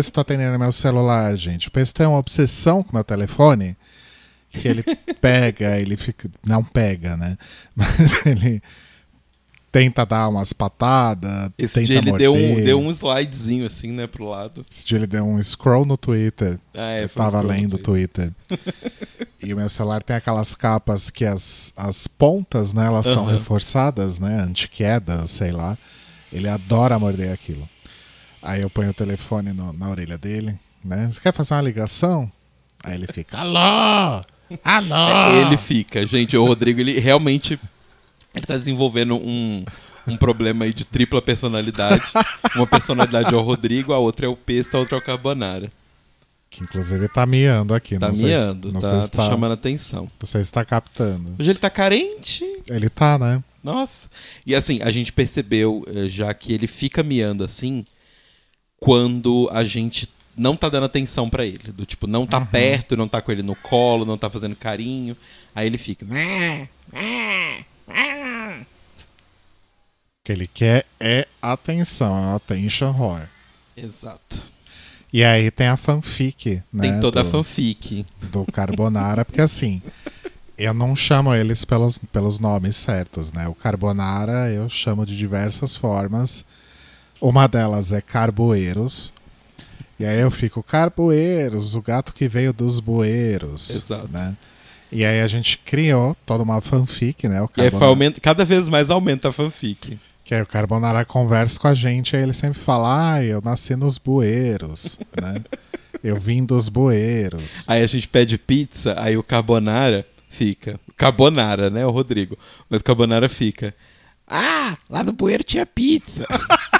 É o Pesto atendendo meu celular, gente. O Pesto tem uma obsessão com meu telefone. Que ele pega, ele fica. Não pega, né? Mas ele tenta dar umas patadas. Esse dia ele morder. deu um, deu um slidezinho assim, né, pro lado. Esse dia ele deu um scroll no Twitter. Ah, é, Eu um tava no lendo o Twitter. e o meu celular tem aquelas capas que as, as pontas, né, elas são Aham. reforçadas, né, anti-queda, sei lá. Ele adora morder aquilo. Aí eu ponho o telefone no- na orelha dele, né? Você quer fazer uma ligação? Aí ele fica, Alô? Alô? Ele fica, gente, o Rodrigo, ele realmente ele tá desenvolvendo um, um problema aí de tripla personalidade. Uma personalidade é o Rodrigo, a outra é o Pesto, a outra é o Carbonara. que inclusive tá miando aqui. Tá não sei miando, não tá, sei se tá chamando atenção. Você está captando. Hoje ele tá carente. Ele tá, né? Nossa. E assim, a gente percebeu eh, já que ele fica miando assim quando a gente não tá dando atenção pra ele. Do tipo, não tá perto, não tá com ele no colo, não tá fazendo carinho. Aí ele fica. O que ele quer é atenção, é attention horror. Exato. E aí tem a fanfic, né? Tem toda a do- fanfic. do Carbonara, porque assim, eu não chamo eles pelos, pelos nomes certos, né? O Carbonara eu chamo de diversas formas. Uma delas é Carboeiros. E aí eu fico, Carboeiros, o gato que veio dos bueiros. Exato. Né? E aí a gente criou toda uma fanfic, né? O E Carbonara, aumenta, cada vez mais aumenta a fanfic. Que aí o Carbonara conversa com a gente, aí ele sempre fala, ah, eu nasci nos bueiros, né? Eu vim dos bueiros. Aí a gente pede pizza, aí o Carbonara fica. Carbonara, né? O Rodrigo. Mas o Carbonara fica. Ah, lá no bueiro tinha pizza.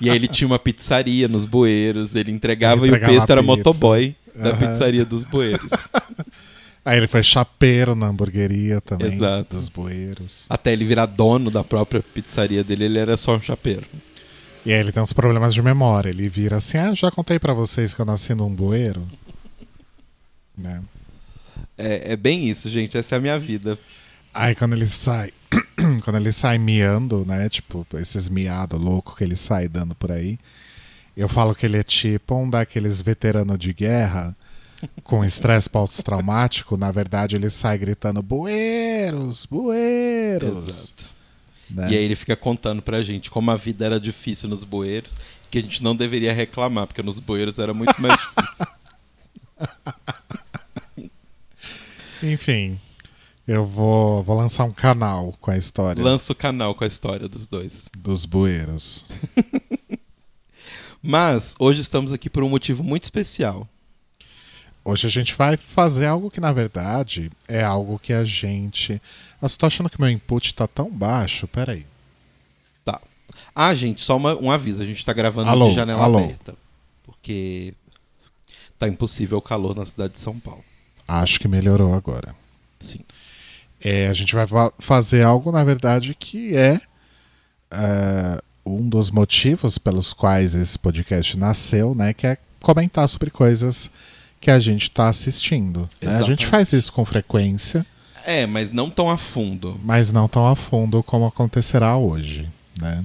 E aí ele tinha uma pizzaria nos bueiros, ele entregava, Ele e o entregava Pesto era pizza. motoboy da Aham. pizzaria dos bueiros. Aí ele foi chapeiro na hamburgueria também, Exato. dos bueiros. Até ele virar dono da própria pizzaria dele, ele era só um chapeiro. E aí ele tem uns problemas de memória. Ele vira assim, ah, já contei pra vocês que eu nasci num bueiro. Né? É, é bem isso, gente. Essa é a minha vida. Aí quando ele sai, quando ele sai miando, né, tipo, esses miados loucos que ele sai dando por aí, eu falo que ele é tipo um daqueles veteranos de guerra com estresse pós-traumático. Na verdade, ele sai gritando, bueiros, bueiros. Exato. né? E aí ele fica contando pra gente como a vida era difícil nos bueiros, que a gente não deveria reclamar, porque nos bueiros era muito mais difícil. Enfim, eu vou, vou lançar um canal com a história Lança o canal com a história dos dois. dos bueiros. Mas hoje estamos aqui por um motivo muito especial. Hoje a gente vai fazer algo que, na verdade, é algo que a gente. Eu tô achando que meu input tá tão baixo. Peraí. Tá. Ah, gente, só uma- um aviso. A gente tá gravando Alô, de janela alô. aberta. Porque tá impossível o calor na cidade de São Paulo. Acho que melhorou agora. Sim. É, a gente vai va- fazer algo, na verdade, que é, é, um dos motivos pelos quais esse podcast nasceu, né? Que é comentar sobre coisas que a gente tá assistindo. né? A gente faz isso com frequência. É, mas não tão a fundo. mas não tão a fundo como acontecerá hoje, né?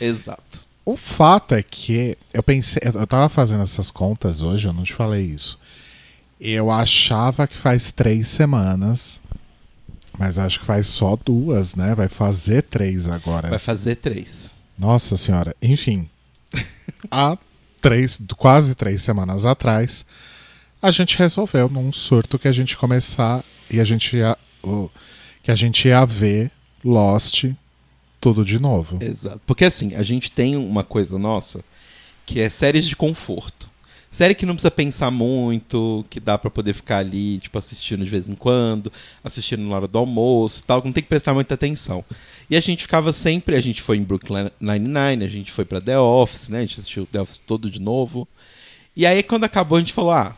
Exato. O fato é que eu pensei, eu tava fazendo essas contas hoje, eu não te falei isso. Eu achava que faz três semanas, mas acho que faz só duas, né? Vai fazer três agora. Vai fazer três. Nossa senhora. Enfim, há três, quase três semanas atrás, a gente resolveu num surto que a gente começar e a gente ia, que a gente ia ver Lost tudo de novo. Exato. Porque assim, a gente tem uma coisa nossa que é séries de conforto. Série que não precisa pensar muito, que dá pra poder ficar ali, tipo, assistindo de vez em quando, assistindo na hora do almoço e tal, não tem que prestar muita atenção. E a gente ficava sempre, a gente foi em Brooklyn Nine-Nine, a gente foi pra The Office, né? A gente assistiu The Office todo de novo. E aí, quando acabou, a gente falou, ah,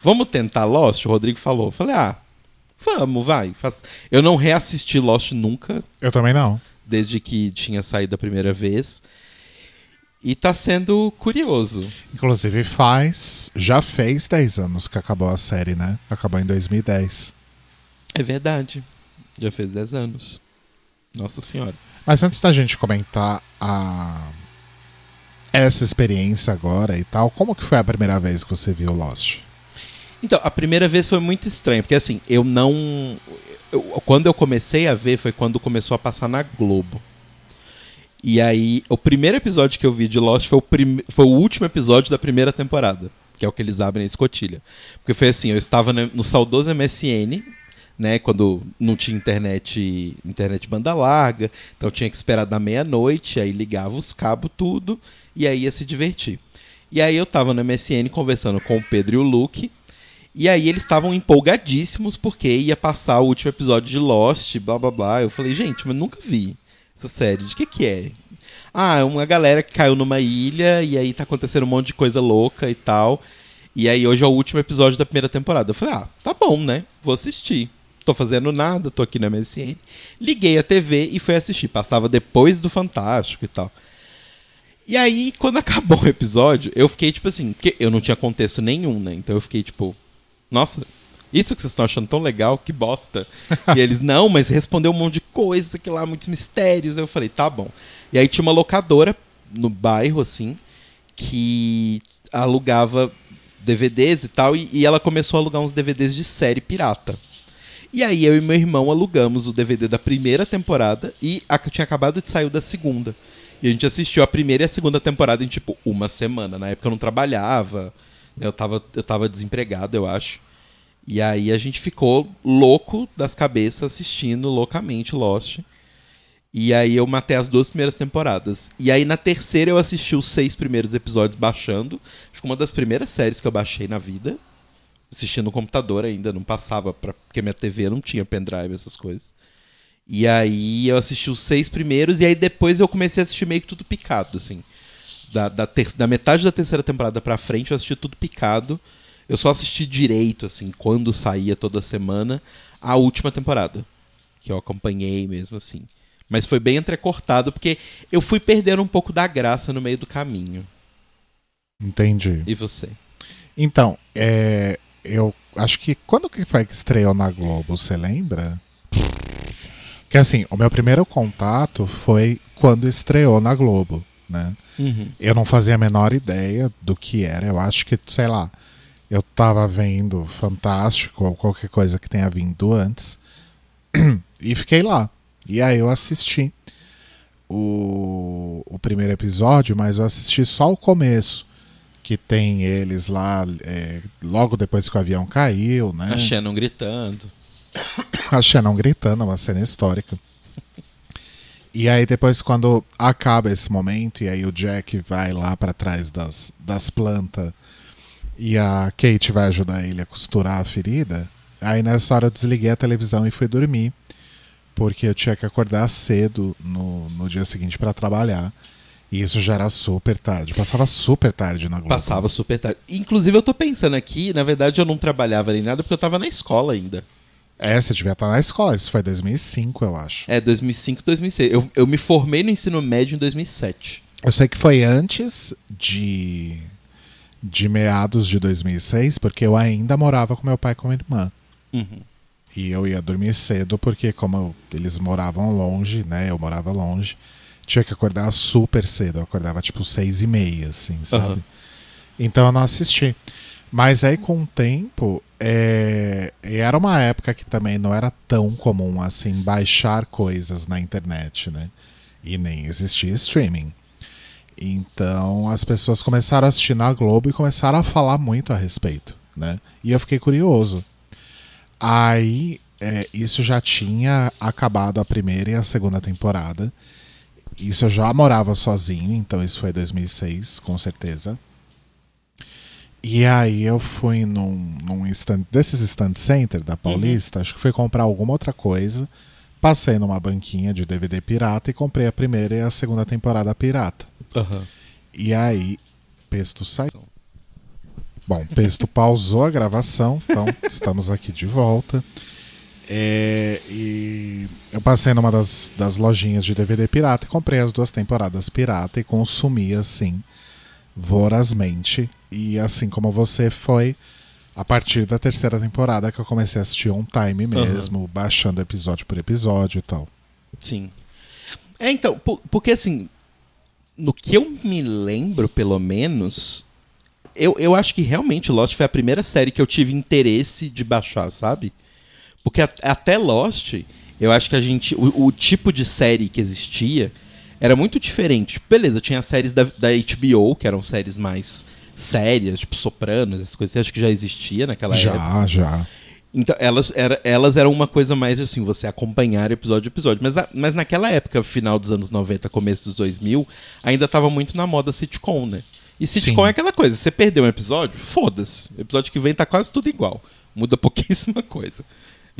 vamos tentar Lost? O Rodrigo falou. Eu falei, ah, vamos, vai. Faz... Eu não reassisti Lost nunca, Eu também não. desde que tinha saído a primeira vez. E tá sendo curioso. Inclusive faz, já fez 10 anos que acabou a série, né? Acabou em 2010. É verdade. Já fez 10 anos. Nossa senhora. Mas antes da gente comentar a essa experiência agora e tal, como que foi a primeira vez que você viu Lost? Então, a primeira vez foi muito estranho, porque assim, eu não. eu- quando eu comecei a ver foi quando começou a passar na Globo. E aí, o primeiro episódio que eu vi de Lost foi o, prim... foi o último episódio da primeira temporada, que é o que eles abrem a escotilha. Porque foi assim, eu estava no, saudoso MSN, né, quando não tinha internet, internet banda larga, então tinha que esperar da meia-noite, aí ligava os cabos tudo e aí ia se divertir. E aí eu tava no MSN conversando com o Pedro e o Luke, e aí eles estavam empolgadíssimos porque ia passar o último episódio de Lost, blá blá blá. Eu falei, gente, mas nunca vi essa série. De que que é? Ah, é uma galera que caiu numa ilha e aí tá acontecendo um monte de coisa louca e tal. E aí hoje é o último episódio da primeira temporada. Eu falei, ah, tá bom, né? Vou assistir. Tô fazendo nada, tô aqui na MSN. Liguei a TV e fui assistir. Passava depois do Fantástico e tal. E aí, quando acabou o episódio, eu fiquei tipo assim, porque eu não tinha contexto nenhum, né? Então eu fiquei tipo, nossa, isso que vocês estão achando tão legal, que bosta. e eles, não, mas respondeu um monte de coisa, que lá, muitos mistérios. Aí eu falei, tá bom. E aí tinha uma locadora no bairro, assim, que alugava DVDs e tal, e, e ela começou a alugar uns DVDs de série pirata. E aí eu e meu irmão alugamos o DVD da primeira temporada e a, tinha acabado de sair da segunda. E a gente assistiu a primeira e a segunda temporada em tipo uma semana. Na época eu não trabalhava, né, eu tava, eu tava desempregado, eu acho. E aí a gente ficou louco das cabeças assistindo loucamente Lost. E aí eu matei as duas primeiras temporadas. E aí na terceira eu assisti os seis primeiros episódios baixando. Acho que uma das primeiras séries que eu baixei na vida. Assistindo no computador ainda, não passava, pra, porque minha TV não tinha pendrive, essas coisas. E aí eu assisti os seis primeiros, e aí depois eu comecei a assistir meio que tudo picado, assim. Da, da, ter- da metade da terceira temporada pra frente eu assisti tudo picado. Eu só assisti direito, assim, quando saía toda semana, a última temporada. Que eu acompanhei mesmo, assim. Mas foi bem entrecortado, porque eu fui perdendo um pouco da graça no meio do caminho. Entendi. E você? Então, é, eu acho que quando que foi que estreou na Globo, você lembra? Que assim, o meu primeiro contato foi quando estreou na Globo, né? Uhum. Eu não fazia a menor ideia do que era. Eu acho que, sei lá, eu tava vendo Fantástico ou qualquer coisa que tenha vindo antes. e fiquei lá. E aí eu assisti o, o primeiro episódio, mas eu assisti só o começo. Que tem eles lá, é, logo depois que o avião caiu, né? A Shannon gritando. a Shannon gritando, uma cena histórica. E aí depois quando acaba esse momento e aí o Jack vai lá pra trás das, das plantas e a Kate vai ajudar ele a costurar a ferida, aí nessa hora eu desliguei a televisão e fui dormir, porque eu tinha que acordar cedo no, no dia seguinte pra trabalhar. E isso já era super tarde, passava super tarde na Globo. Passava super tarde. Inclusive, eu tô pensando aqui, na verdade, eu não trabalhava nem nada porque eu tava na escola ainda. É, você devia estar na escola, isso foi 2005, eu acho. É, 2005, 2006. Eu, eu me formei no ensino médio em 2007. Eu sei que foi antes de, de meados de 2006, porque eu ainda morava com meu pai e com minha irmã. Uhum. E eu ia dormir cedo, porque como eles moravam longe, né? Eu morava longe. Tinha que acordar super cedo. Eu acordava tipo seis e meia, assim, sabe? Aham. Então eu não assisti. Mas aí com o tempo, é... era uma época que também não era tão comum assim baixar coisas na internet, né? E nem existia streaming. Então as pessoas começaram a assistir na Globo e começaram a falar muito a respeito, né? E eu fiquei curioso. Aí é, isso já tinha acabado a primeira e a segunda temporada. Isso eu já morava sozinho, então isso foi 2006, com certeza. E aí eu fui num, num stand, desses stand center da Paulista, acho que fui comprar alguma outra coisa. Passei numa banquinha de DVD pirata e comprei a primeira e a segunda temporada pirata. Aham. E aí, Pesto saiu. Bom, Pesto pausou a gravação, então estamos aqui de volta. É, e eu passei numa das, das lojinhas de DVD pirata e comprei as duas temporadas pirata e consumi assim, vorazmente. E assim como você foi, a partir da terceira temporada que eu comecei a assistir on time mesmo, baixando episódio por episódio e tal. Sim. É, então, por- porque assim, no que eu me lembro, pelo menos, eu, eu acho que realmente Lost foi a primeira série que eu tive interesse de baixar, sabe? Porque a- até Lost, eu acho que a gente. O, o tipo de série que existia era muito diferente. Beleza, tinha as séries da, da HBO, que eram séries mais sérias, tipo Sopranos, essas coisas, acho que já existia naquela época. Já, já. Então, elas, era, elas eram uma coisa mais assim, você acompanhar episódio a episódio. Mas, a- mas naquela época, final dos anos 90, começo dos 2000, ainda tava muito na moda sitcom, né? E sitcom Sim. é aquela coisa, você perdeu um episódio, foda-se. O episódio que vem tá quase tudo igual. Muda pouquíssima coisa.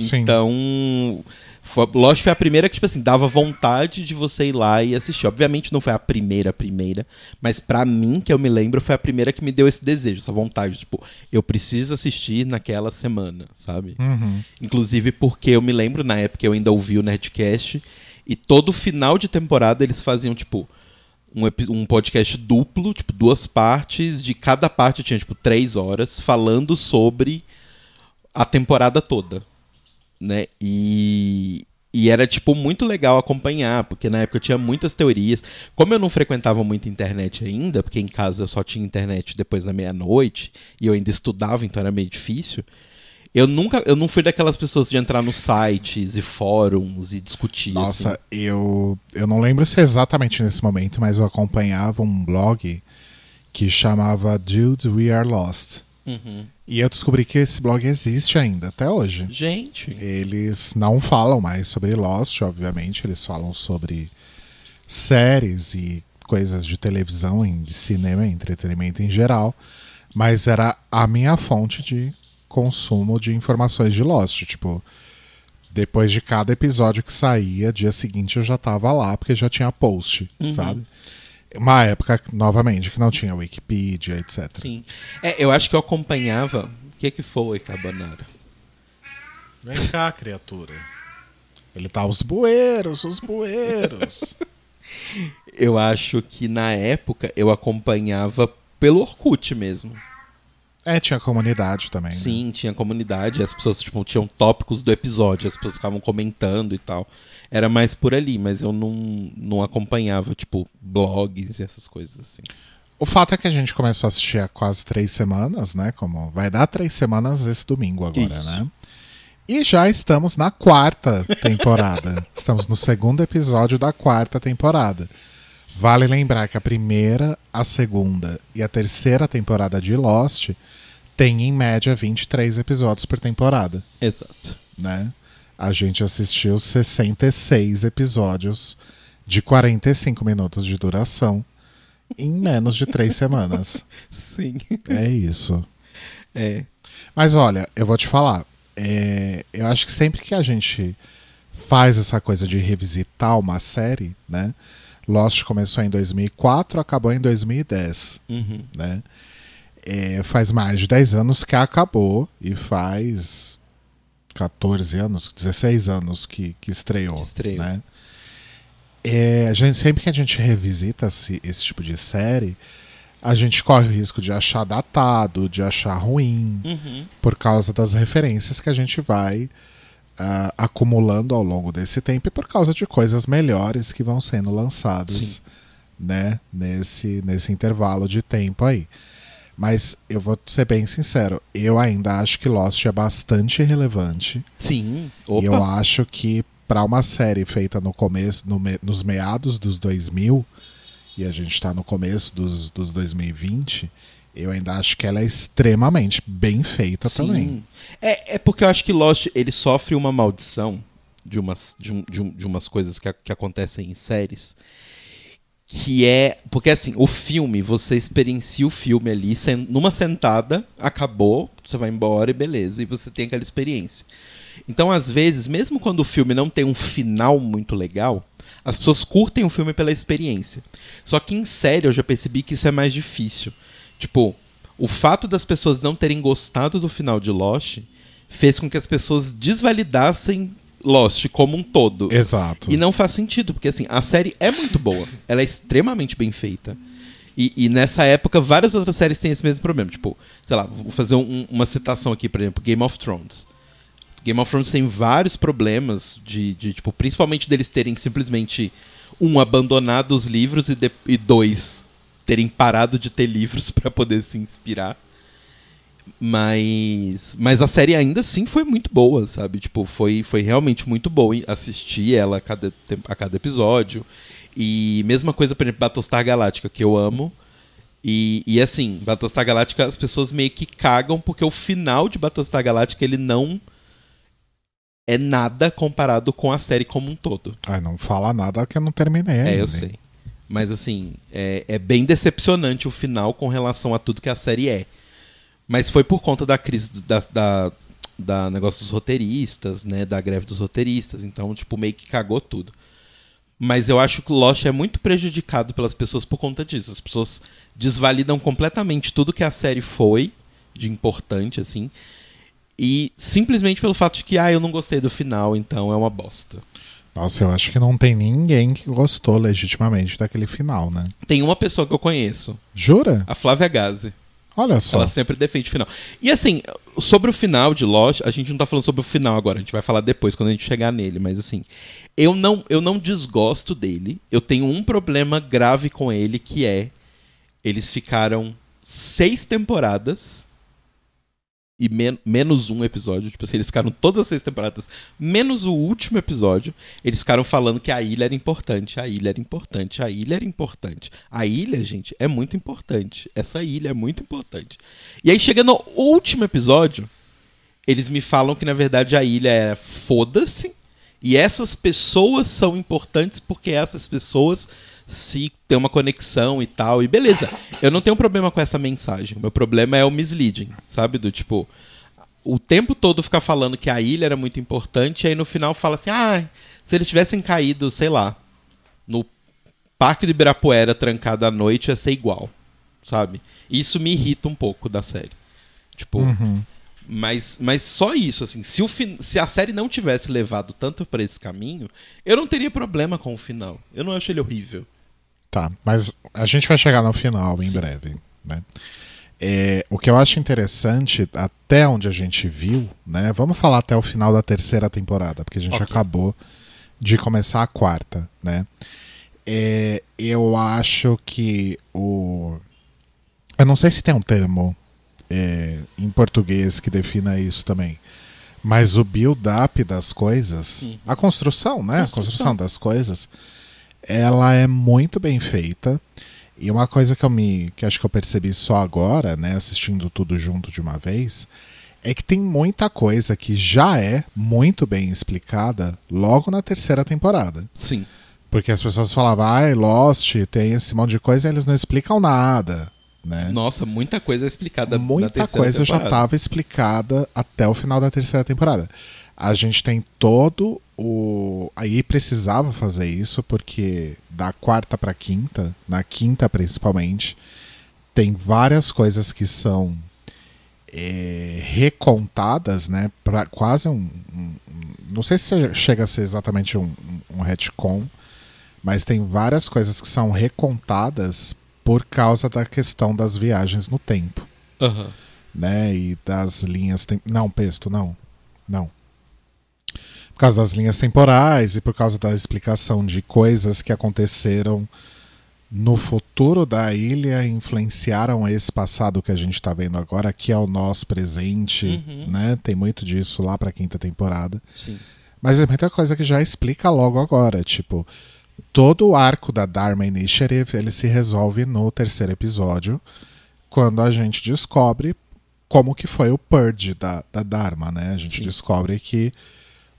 Sim. Então, foi, Lost foi a primeira que, tipo assim, dava vontade de você ir lá e assistir. Obviamente não foi a primeira, primeira, mas pra mim, que eu me lembro, foi a primeira que me deu esse desejo, essa vontade. Tipo, eu preciso assistir naquela semana, sabe? Uhum. Inclusive porque eu me lembro, na época eu ainda ouvi o Nerdcast, e todo final de temporada eles faziam, tipo, um, um podcast duplo, tipo, duas partes, de cada parte tinha, tipo, três horas, falando sobre a temporada toda, né? E, e era, tipo, muito legal acompanhar, porque na época tinha muitas teorias. Como eu não frequentava muito internet ainda, porque em casa eu só tinha internet depois da meia-noite, e eu ainda estudava, então era meio difícil, eu nunca, eu não fui daquelas pessoas de entrar nos sites e fóruns e discutir. Nossa, assim. eu, eu não lembro se é exatamente nesse momento, mas eu acompanhava um blog que chamava Dude We Are Lost. Uhum. E eu descobri que esse blog existe ainda, até hoje. Gente, Eles não falam mais sobre Lost, obviamente, eles falam sobre séries e coisas de televisão, de cinema entretenimento em geral, mas era a minha fonte de consumo de informações de Lost. Tipo, depois de cada episódio que saía, dia seguinte eu já tava lá, porque já tinha post, sabe? Uma época, novamente, que não tinha Wikipedia, etc. sim. É, eu acho que eu acompanhava. O que que foi, Cabanara? Vem cá, criatura. Ele tá os bueiros, os bueiros. Eu acho que na época eu acompanhava pelo Orkut mesmo. É, tinha comunidade também. né? Sim, tinha comunidade, as pessoas tipo, tinham tópicos do episódio, as pessoas ficavam comentando e tal. Era mais por ali, mas eu não, não acompanhava, tipo, blogs e essas coisas assim. O fato é que a gente começou a assistir há quase três semanas, né? Como vai dar três semanas esse domingo agora, Isso. né? E já estamos na quarta temporada. estamos no segundo episódio da quarta temporada. Vale lembrar que a primeira, a segunda e a terceira temporada de Lost tem em média 23 episódios por temporada, Exato. né? A gente assistiu 66 episódios de 45 minutos de duração em menos de três semanas. Sim. É isso. É. Mas olha, eu vou te falar. é, eu acho que sempre que a gente faz essa coisa de revisitar uma série, né? Lost começou em 2004, acabou em 2010, Uhum. né? É, faz mais de 10 anos que acabou e faz 14 anos, 16 anos que, que estreou, Que estreou. né? É, a gente, sempre que a gente revisita esse, esse tipo de série, a gente corre o risco de achar datado, de achar ruim, Uhum. por causa das referências que a gente vai ah, acumulando ao longo desse tempo e por causa de coisas melhores que vão sendo lançadas Sim. né, nesse, nesse intervalo de tempo aí. Mas eu vou ser bem sincero, eu ainda acho que Lost é bastante relevante. Sim. E eu Opa. acho que para uma série feita no começo, no me- nos meados dos 2000, e a gente tá no começo dos, dos 2020, eu ainda acho que ela é extremamente bem feita também. É, é porque eu acho que Lost ele sofre uma maldição de umas, de, um- de um- de umas coisas que, a- que acontecem em séries. Que é. Porque assim, o filme, você experiencia o filme ali sen- numa sentada, acabou, você vai embora e beleza, e você tem aquela experiência. Então, às vezes, mesmo quando o filme não tem um final muito legal, as pessoas curtem o filme pela experiência. Só que em série eu já percebi que isso é mais difícil. Tipo, o fato das pessoas não terem gostado do final de Lost fez com que as pessoas desvalidassem Lost como um todo. Exato. E não faz sentido, porque assim, a série é muito boa. Ela é extremamente bem feita. E, e nessa época, várias outras séries têm esse mesmo problema. Tipo, sei lá, vou fazer um- uma citação aqui, por exemplo, Game of Thrones. Game of Thrones tem vários problemas de, de tipo, principalmente deles terem simplesmente um abandonado os livros e, de- e dois terem parado de ter livros pra poder se inspirar. Mas mas a série ainda assim foi muito boa, sabe? Tipo, foi, foi realmente muito boa assistir ela a cada, a cada episódio. E mesma coisa, por exemplo, Battlestar Galactica, que eu amo. E, e assim, Battlestar Galactica, as pessoas meio que cagam porque o final de Battlestar Galactica ele não é nada comparado com a série como um todo. Ai, não fala nada que eu não terminei É, ainda. eu sei. Mas assim, é, é bem decepcionante o final com relação a tudo que a série é. Mas foi por conta da crise da, da, da negócio dos roteiristas, né? Da greve dos roteiristas. Então, tipo, meio que cagou tudo. Mas eu acho que Lost é muito prejudicado pelas pessoas por conta disso. As pessoas desvalidam completamente tudo que a série foi de importante, assim. E simplesmente pelo fato de que, ah, eu não gostei do final, então é uma bosta. Nossa, eu acho que não tem ninguém que gostou legitimamente daquele final, né? Tem uma pessoa que eu conheço, Jura? a Flávia Gazi. Olha só. Ela sempre defende o final. E assim, sobre o final de Lost, a gente não tá falando sobre o final agora, a gente vai falar depois, quando a gente chegar nele, mas assim, eu não, eu não desgosto dele. Eu tenho um problema grave com ele, que é eles ficaram seis temporadas e men- menos um episódio. Tipo assim, eles ficaram todas as seis temporadas, menos o último episódio. Eles ficaram falando que a ilha era importante, a ilha era importante, a ilha era importante. A ilha, gente, é muito importante. Essa ilha é muito importante. E aí, chega no último episódio, eles me falam que na verdade a ilha era foda-se. E essas pessoas são importantes porque essas pessoas se têm uma conexão e tal. E beleza, eu não tenho problema com essa mensagem. O meu problema é o misleading, sabe? Do tipo, o tempo todo ficar falando que a ilha era muito importante, e aí no final fala assim: ah, se eles tivessem caído, sei lá, no Parque do Ibirapuera trancado à noite, ia ser igual, sabe? Isso me irrita um pouco da série. Tipo, Uhum. mas, mas só isso, assim. Se, o se a série não tivesse levado tanto pra esse caminho, eu não teria problema com o final. Eu não acho ele horrível. Tá, mas a gente vai chegar no final em Sim. breve, né? É, o que eu acho interessante, até onde a gente viu, né? Vamos falar até o final da terceira temporada, porque a gente Ok. acabou de começar a quarta, né? É, eu acho que o. Eu não sei se tem um termo é, em português que defina isso também. Mas o build-up das coisas, Sim. a construção, né? A Construção. construção das coisas, ela é muito bem feita. E uma coisa que eu me. que acho que eu percebi só agora, né, assistindo tudo junto de uma vez, é que tem muita coisa que já é muito bem explicada logo na terceira temporada. Sim. Porque as pessoas falavam, ai, Lost, tem esse monte de coisa e eles não explicam nada. Né? Nossa, muita coisa é explicada Muita terceira coisa já temporada. estava explicada até o final da terceira temporada. A gente tem todo o. Aí precisava fazer isso, porque da quarta pra quinta, na quinta principalmente, tem várias coisas que são é, recontadas, né? Pra quase um, um- Não sei se chega a ser exatamente um, um, retcon, mas tem várias coisas que são recontadas por causa da questão das viagens no tempo Aham. né? E das linhas. Tem... Não, Pesto, não. Não. Por causa das linhas temporais e por causa da explicação de coisas que aconteceram no futuro da ilha influenciaram esse passado que a gente tá vendo agora, que é o nosso presente, Uhum. né? Tem muito disso lá pra quinta temporada. Sim. Mas é muita coisa que já explica logo agora, tipo, todo o arco da Dharma Initiative, ele se resolve no terceiro episódio, quando a gente descobre como que foi o purge da, da Dharma, né? A gente Sim. descobre que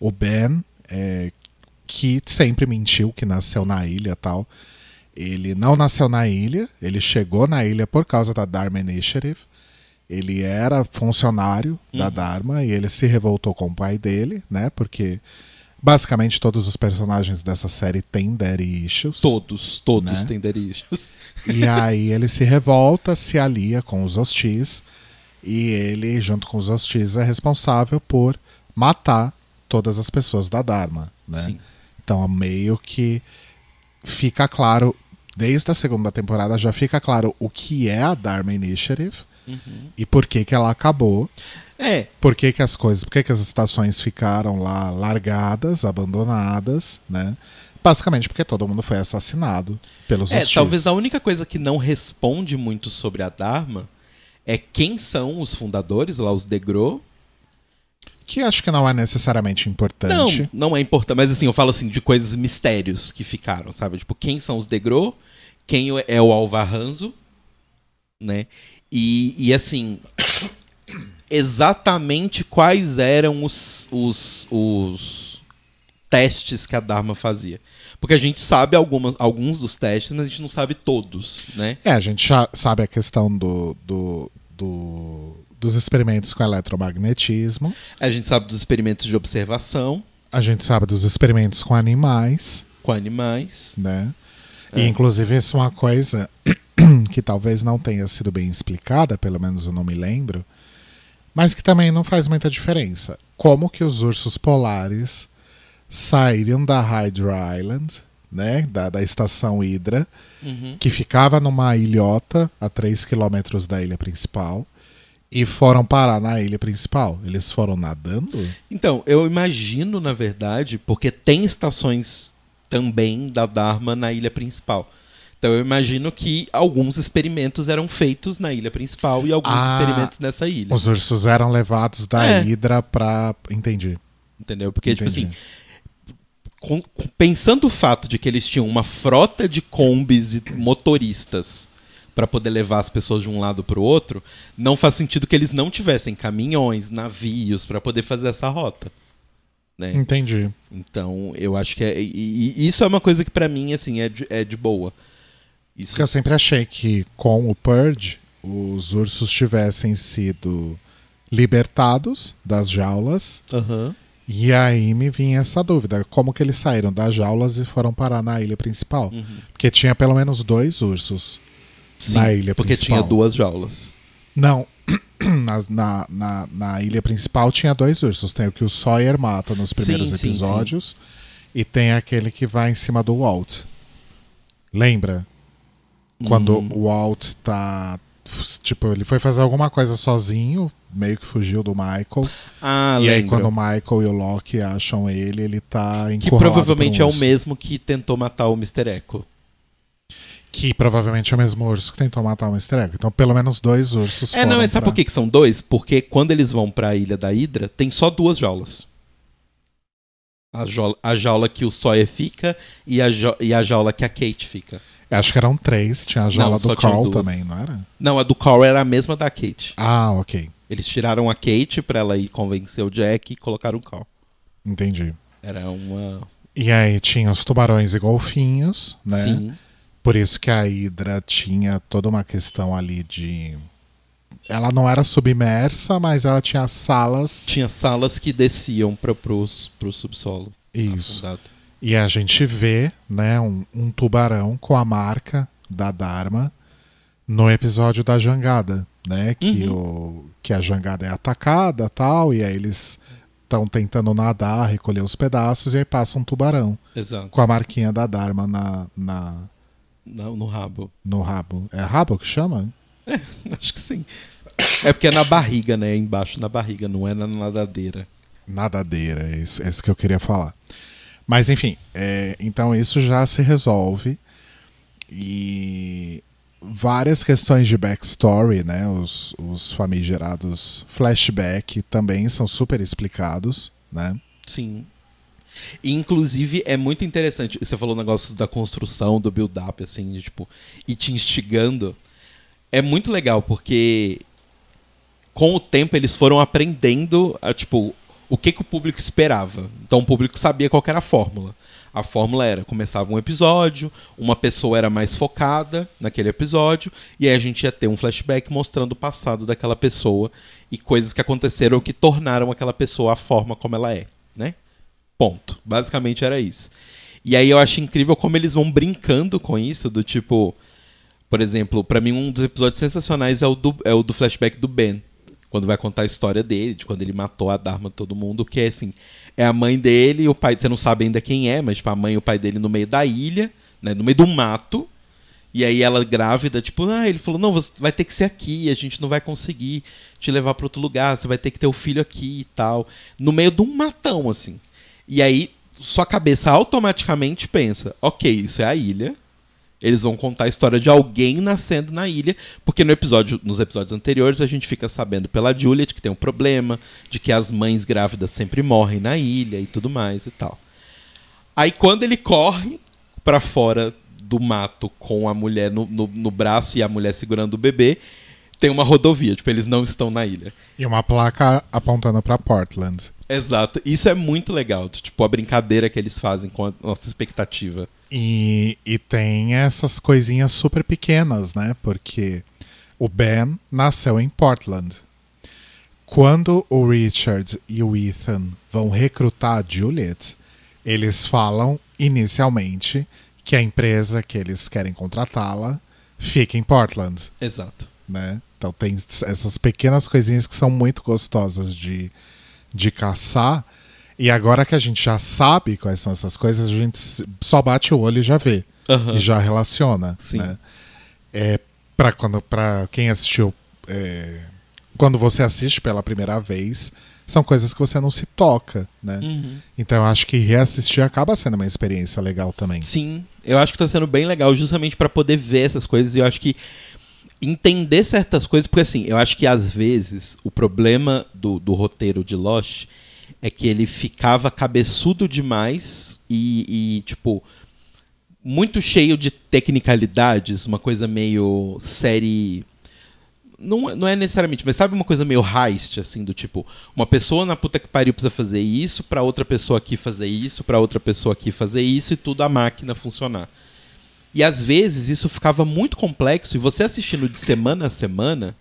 o Ben, é, que sempre mentiu que nasceu na ilha e tal, ele não nasceu na ilha, ele chegou na ilha por causa da Dharma Initiative. Ele era funcionário da Uhum. Dharma e ele se revoltou com o pai dele, né? Porque basicamente todos os personagens dessa série têm daddy issues. Todos, todos Né? têm derichos. E aí ele se revolta, se alia com os hostis e ele, junto com os hostis, é responsável por matar todas as pessoas da Dharma, né? Sim. Então, meio que fica claro, desde a segunda temporada, já fica claro o que é a Dharma Initiative E por que que ela acabou? É, Por que, que as coisas, por que, que as estações ficaram lá largadas, abandonadas, né? Basicamente porque todo mundo foi assassinado pelos é hostis. talvez a única coisa que não responde muito sobre a Dharma é quem são os fundadores, lá os Degro. Que acho que não é necessariamente importante. Não, não é importante, mas assim, eu falo assim de coisas mistérios que ficaram, sabe? Tipo, quem são os Degro, quem é o Alvaranzo, né? E, e assim, exatamente quais eram os, os, os testes que a Dharma fazia. Porque a gente sabe algumas, alguns dos testes, mas a gente não sabe todos, né? É, a gente já sabe a questão do, do, do- dos experimentos com eletromagnetismo. A gente sabe dos experimentos de observação A gente sabe dos experimentos com animais, com animais. né? É. E inclusive isso é uma coisa que talvez não tenha sido bem explicada, pelo menos eu não me lembro, mas que também não faz muita diferença. Como que os ursos polares saíram da Hydra Island, né, da, da estação Hydra, Uhum. que ficava numa ilhota a 3 quilômetros da ilha principal, e foram parar na ilha principal. Eles foram nadando? Então, eu imagino, na verdade, porque tem estações também da Dharma na ilha principal. Então eu imagino que alguns experimentos eram feitos na ilha principal e alguns Ah, experimentos nessa ilha. Os ursos eram levados da É. Hydra pra. Entendi. Entendeu? Porque, tipo entendi. assim, com- com- pensando o fato de que eles tinham uma frota de combis e motoristas para poder levar as pessoas de um lado para o outro, não faz sentido que eles não tivessem caminhões, navios para poder fazer essa rota. Né? Entendi. Então, eu acho que é. E, e isso é uma coisa que pra mim, assim, é de, é de boa. Isso. Porque eu sempre achei que com o Purge, os ursos tivessem sido libertados das jaulas. Aham. E aí me vinha essa dúvida: como que eles saíram das jaulas e foram parar na ilha principal? Uhum. Porque tinha pelo menos dois ursos. Sim, Na ilha porque principal. tinha duas jaulas. Não. Na, na, na, na ilha principal tinha dois ursos. Tem o que o Sawyer mata nos primeiros Sim, sim, episódios. E tem aquele que vai em cima do Walt. Lembra? Quando Hum. o Walt tá. Tipo, ele foi fazer alguma coisa sozinho, meio que fugiu do Michael. Ah, e aí, lembro. quando o Michael e o Loki acham ele, ele tá Que encurralado provavelmente por é o mesmo que tentou matar o Mr. Echo. Que provavelmente é o mesmo urso que tentou matar o Mr. Ego. Então, pelo menos dois ursos É, não, sabe pra- por que, que são dois? Porque quando eles vão pra ilha da Hydra, tem só duas jaulas. A jaula, a jaula que o Sawyer fica e a, e a jaula que a Kate fica. Acho que eram três. Tinha a jaula Não, do Carl também, não era? Não, a do Carl era a mesma da Kate. Ah, ok. Eles tiraram a Kate pra ela ir convencer o Jack e colocaram o Carl. Entendi. Era uma. E aí tinha os tubarões e golfinhos, né? Sim. Por isso que a Hydra tinha toda uma questão ali de. Ela não era submersa, mas ela tinha salas. Tinha salas que desciam pro, pro subsolo. Isso. afundado. E a gente vê, né, um, um tubarão com a marca da Dharma no episódio da jangada, né? Que, o, que a jangada é atacada tal, e aí eles estão tentando nadar, recolher os pedaços, e aí passa um tubarão Exato. com a marquinha da Dharma na, na, Não, no rabo. no rabo. É rabo que chama? Acho que sim. É porque é na barriga, né? Embaixo na barriga, não é na nadadeira. Nadadeira, é isso, é isso que eu queria falar. Mas enfim, é, então isso já se resolve. E várias questões de backstory, né? Os, os famigerados flashback também são super explicados, né? Sim. E, inclusive, é muito interessante. Você falou o negócio da construção, do build-up, assim, de, tipo, e te instigando. É muito legal, porque com o tempo eles foram aprendendo a, tipo, o que, que o público esperava. Então o público sabia qual era a fórmula. A fórmula era, começava um episódio, uma pessoa era mais focada naquele episódio, e aí a gente ia ter um flashback mostrando o passado daquela pessoa e coisas que aconteceram que tornaram aquela pessoa a forma como ela é, né? Ponto. Basicamente era isso. E aí eu acho incrível como eles vão brincando com isso, do tipo. Por exemplo, pra mim um dos episódios sensacionais é o do, é o do flashback do Ben. Quando vai contar a história dele, de quando ele matou a Dharma todo mundo, que é assim, é a mãe dele e o pai, você não sabe ainda quem é, mas tipo, a mãe e o pai dele no meio da ilha, né, no meio do mato, E aí ela grávida, tipo, ah, ele falou, não, você vai ter que ser aqui, a gente não vai conseguir te levar para outro lugar, você vai ter que ter o filho aqui e tal. No meio de um matão, assim. E aí, sua cabeça automaticamente pensa, ok, isso é a ilha. Eles vão contar a história de alguém nascendo na ilha, porque no episódio, nos episódios anteriores a gente fica sabendo pela Juliet que tem um problema, de que as mães grávidas sempre morrem na ilha e tudo mais e tal. Aí quando ele corre para fora do mato com a mulher no, no, no braço e a mulher segurando o bebê, tem uma rodovia, tipo, eles não estão na ilha. E uma placa apontando pra Portland. Exato. Isso é muito legal, tipo, a brincadeira que eles fazem com a nossa expectativa. E, e tem essas coisinhas super pequenas, né? Porque o Ben nasceu em Portland. Quando o Richard e o Ethan vão recrutar a Juliet, eles falam inicialmente que a empresa que eles querem contratá-la fica em Portland, Exato. né? Então tem essas pequenas coisinhas que são muito gostosas de, de caçar. E agora que a gente já sabe quais são essas coisas, a gente só bate o olho e já vê. Aham. E já relaciona. Sim. Né? É, pra, quando, pra quem assistiu. é, quando você assiste pela primeira vez, são coisas que você não se toca, né? Uhum. Então eu acho que reassistir acaba sendo uma experiência legal também. Sim, eu acho que tá sendo bem legal justamente pra poder ver essas coisas e eu acho que entender certas coisas, porque assim, eu acho que às vezes o problema do, do roteiro de Lost é que ele ficava cabeçudo demais e, e, tipo, muito cheio de tecnicalidades, uma coisa meio série. Não, não é necessariamente, mas sabe uma coisa meio heist, assim, do tipo, uma pessoa na puta que pariu precisa fazer isso, pra outra pessoa aqui fazer isso, pra outra pessoa aqui fazer isso e tudo a máquina funcionar. E às vezes isso ficava muito complexo e você assistindo de semana a semana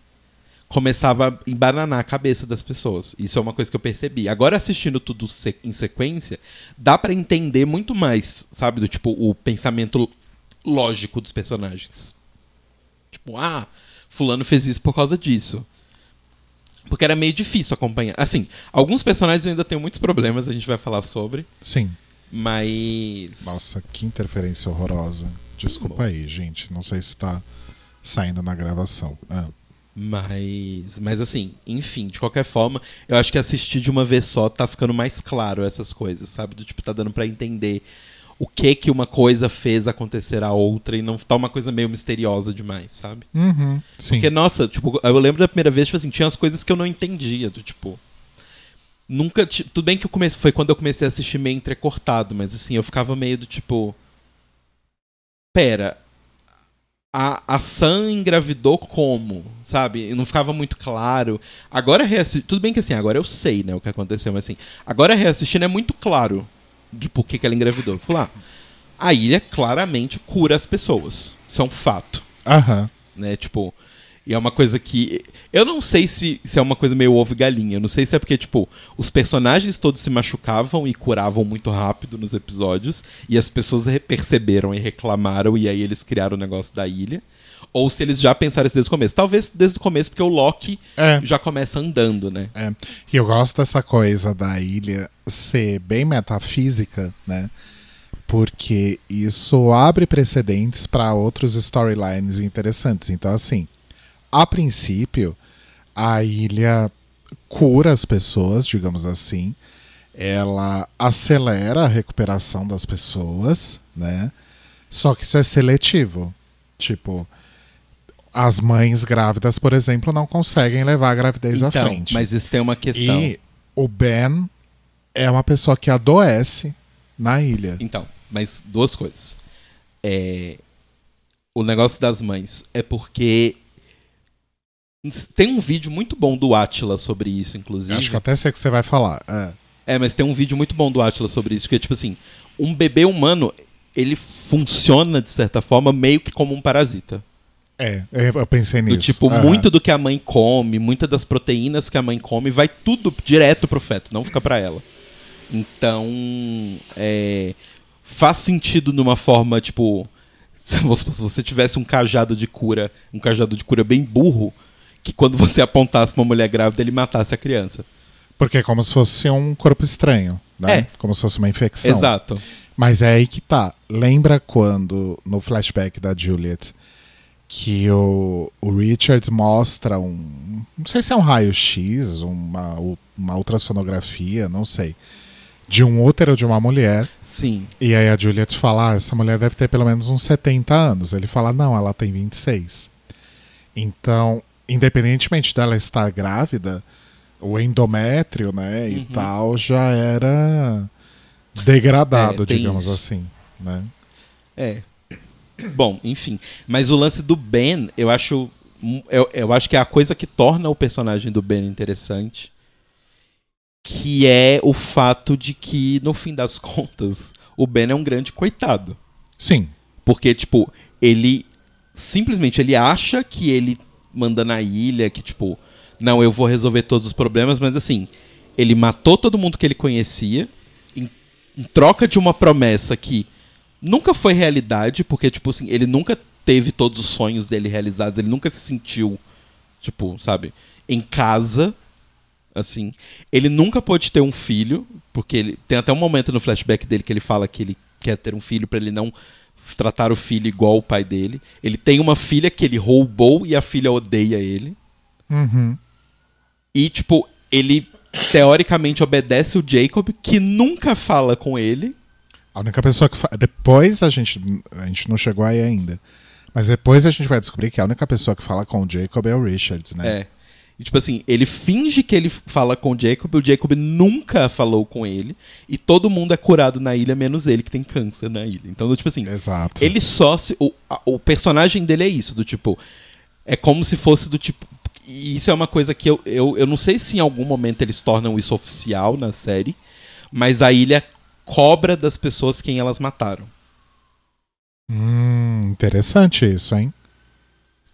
começava a embananar a cabeça das pessoas. Isso é uma coisa que eu percebi. Agora assistindo tudo em sequência, dá pra entender muito mais, sabe, do tipo o pensamento lógico dos personagens. Tipo, ah, fulano fez isso por causa disso. Porque era meio difícil acompanhar. Assim, alguns personagens eu ainda tenho muitos problemas, a gente vai falar sobre, Sim. mas Nossa, que interferência horrorosa. Desculpa aí, gente. Não sei se tá saindo na gravação. Ah, Mas, mas assim, enfim, de qualquer forma, eu acho que assistir de uma vez só tá ficando mais claro essas coisas, sabe? Do tipo, tá dando pra entender o que que uma coisa fez acontecer a outra e não tá uma coisa meio misteriosa demais, sabe? Uhum, sim. Porque, nossa, tipo, eu lembro da primeira vez, tipo assim, tinha as coisas que eu não entendia, do tipo. Nunca. Tudo bem que eu comecei. Foi quando eu comecei a assistir meio entrecortado, mas assim, eu ficava meio do tipo. Pera. A, a Sam engravidou como? Sabe? Não ficava muito claro. Agora reassistindo. Tudo bem que assim, agora eu sei, né, o que aconteceu, mas assim. Agora reassistindo é muito claro de por que, que ela engravidou. Falar, ah, a ilha claramente cura as pessoas. Isso é um fato Aham. né? Tipo, e é uma coisa que. Eu não sei se, se é uma coisa meio ovo e galinha. Eu não sei se é porque, tipo, os personagens todos se machucavam e curavam muito rápido nos episódios. E as pessoas perceberam e reclamaram, e aí eles criaram o negócio da ilha. Ou se eles já pensaram isso desde o começo. Talvez desde o começo, porque o Loki É. já começa andando, né? É, e eu gosto dessa coisa da ilha ser bem metafísica, né? Porque isso abre precedentes para outros storylines interessantes. Então, assim, a princípio, a ilha cura as pessoas, digamos assim. Ela acelera a recuperação das pessoas, né? Só que isso é seletivo. Tipo, as mães grávidas, por exemplo, não conseguem levar a gravidez à Então, frente. mas isso tem uma questão. E o Ben é uma pessoa que adoece na ilha. Então, mas duas coisas. É, o negócio das mães é porque tem um vídeo muito bom do Atila sobre isso, inclusive. Acho que até sei o que você vai falar. É. É, mas tem um vídeo muito bom do Atila sobre isso, que é tipo assim, um bebê humano, ele funciona de certa forma meio que como um parasita. É, eu eu pensei Do nisso. tipo, Aham. muito do que a mãe come, muitas das proteínas que a mãe come, vai tudo direto pro feto, não fica pra ela. Então, é, faz sentido numa forma, tipo, se você tivesse um cajado de cura, um cajado de cura bem burro, que quando você apontasse pra uma mulher grávida, ele matasse a criança. Porque é como se fosse um corpo estranho, né? É. Como se fosse uma infecção. Exato. Mas é aí que tá. Lembra quando, no flashback da Juliet, que o, o Richard mostra um. Não sei se é um raio-x, uma, uma ultrassonografia, não sei. De um útero de uma mulher. Sim. E aí a Juliet fala: ah, essa mulher deve ter pelo menos uns 70 anos. Ele fala: não, ela tem 26. Então, independentemente dela estar grávida, o endométrio, né, e Uhum. tal, já era degradado, É, digamos isso. assim, né? É. Bom, enfim. Mas o lance do Ben, eu acho. Eu, eu acho que é a coisa que torna o personagem do Ben interessante. Que é o fato de que, no fim das contas, o Ben é um grande coitado. Sim, Porque, tipo, ele simplesmente ele acha que ele manda na ilha, que, tipo, não, eu vou resolver todos os problemas, mas assim, ele matou todo mundo que ele conhecia em, em troca de uma promessa que nunca foi realidade, porque, tipo assim, ele nunca teve todos os sonhos dele realizados, ele nunca se sentiu, tipo, sabe, em casa. Assim, ele nunca pôde ter um filho, porque ele tem até um momento no flashback dele que ele fala que ele quer ter um filho pra ele não tratar o filho igual o pai dele. Ele tem uma filha que ele roubou e a filha odeia ele. Uhum. E, tipo, ele teoricamente obedece o Jacob, que nunca fala com ele. A única pessoa que. Fa... Depois a gente. A gente não chegou aí ainda. Mas depois a gente vai descobrir que a única pessoa que fala com o Jacob é o Richards, né? É. E, tipo assim, ele finge que ele fala com o Jacob, o Jacob nunca falou com ele. E todo mundo é curado na ilha, menos ele que tem câncer na ilha. Então, tipo assim, Exato. ele só se. O, a- o personagem dele é isso, do tipo. É como se fosse do tipo. E isso é uma coisa que eu, eu, eu não sei se em algum momento eles tornam isso oficial na série, mas a ilha cobra das pessoas quem elas mataram. Hum, interessante isso, hein?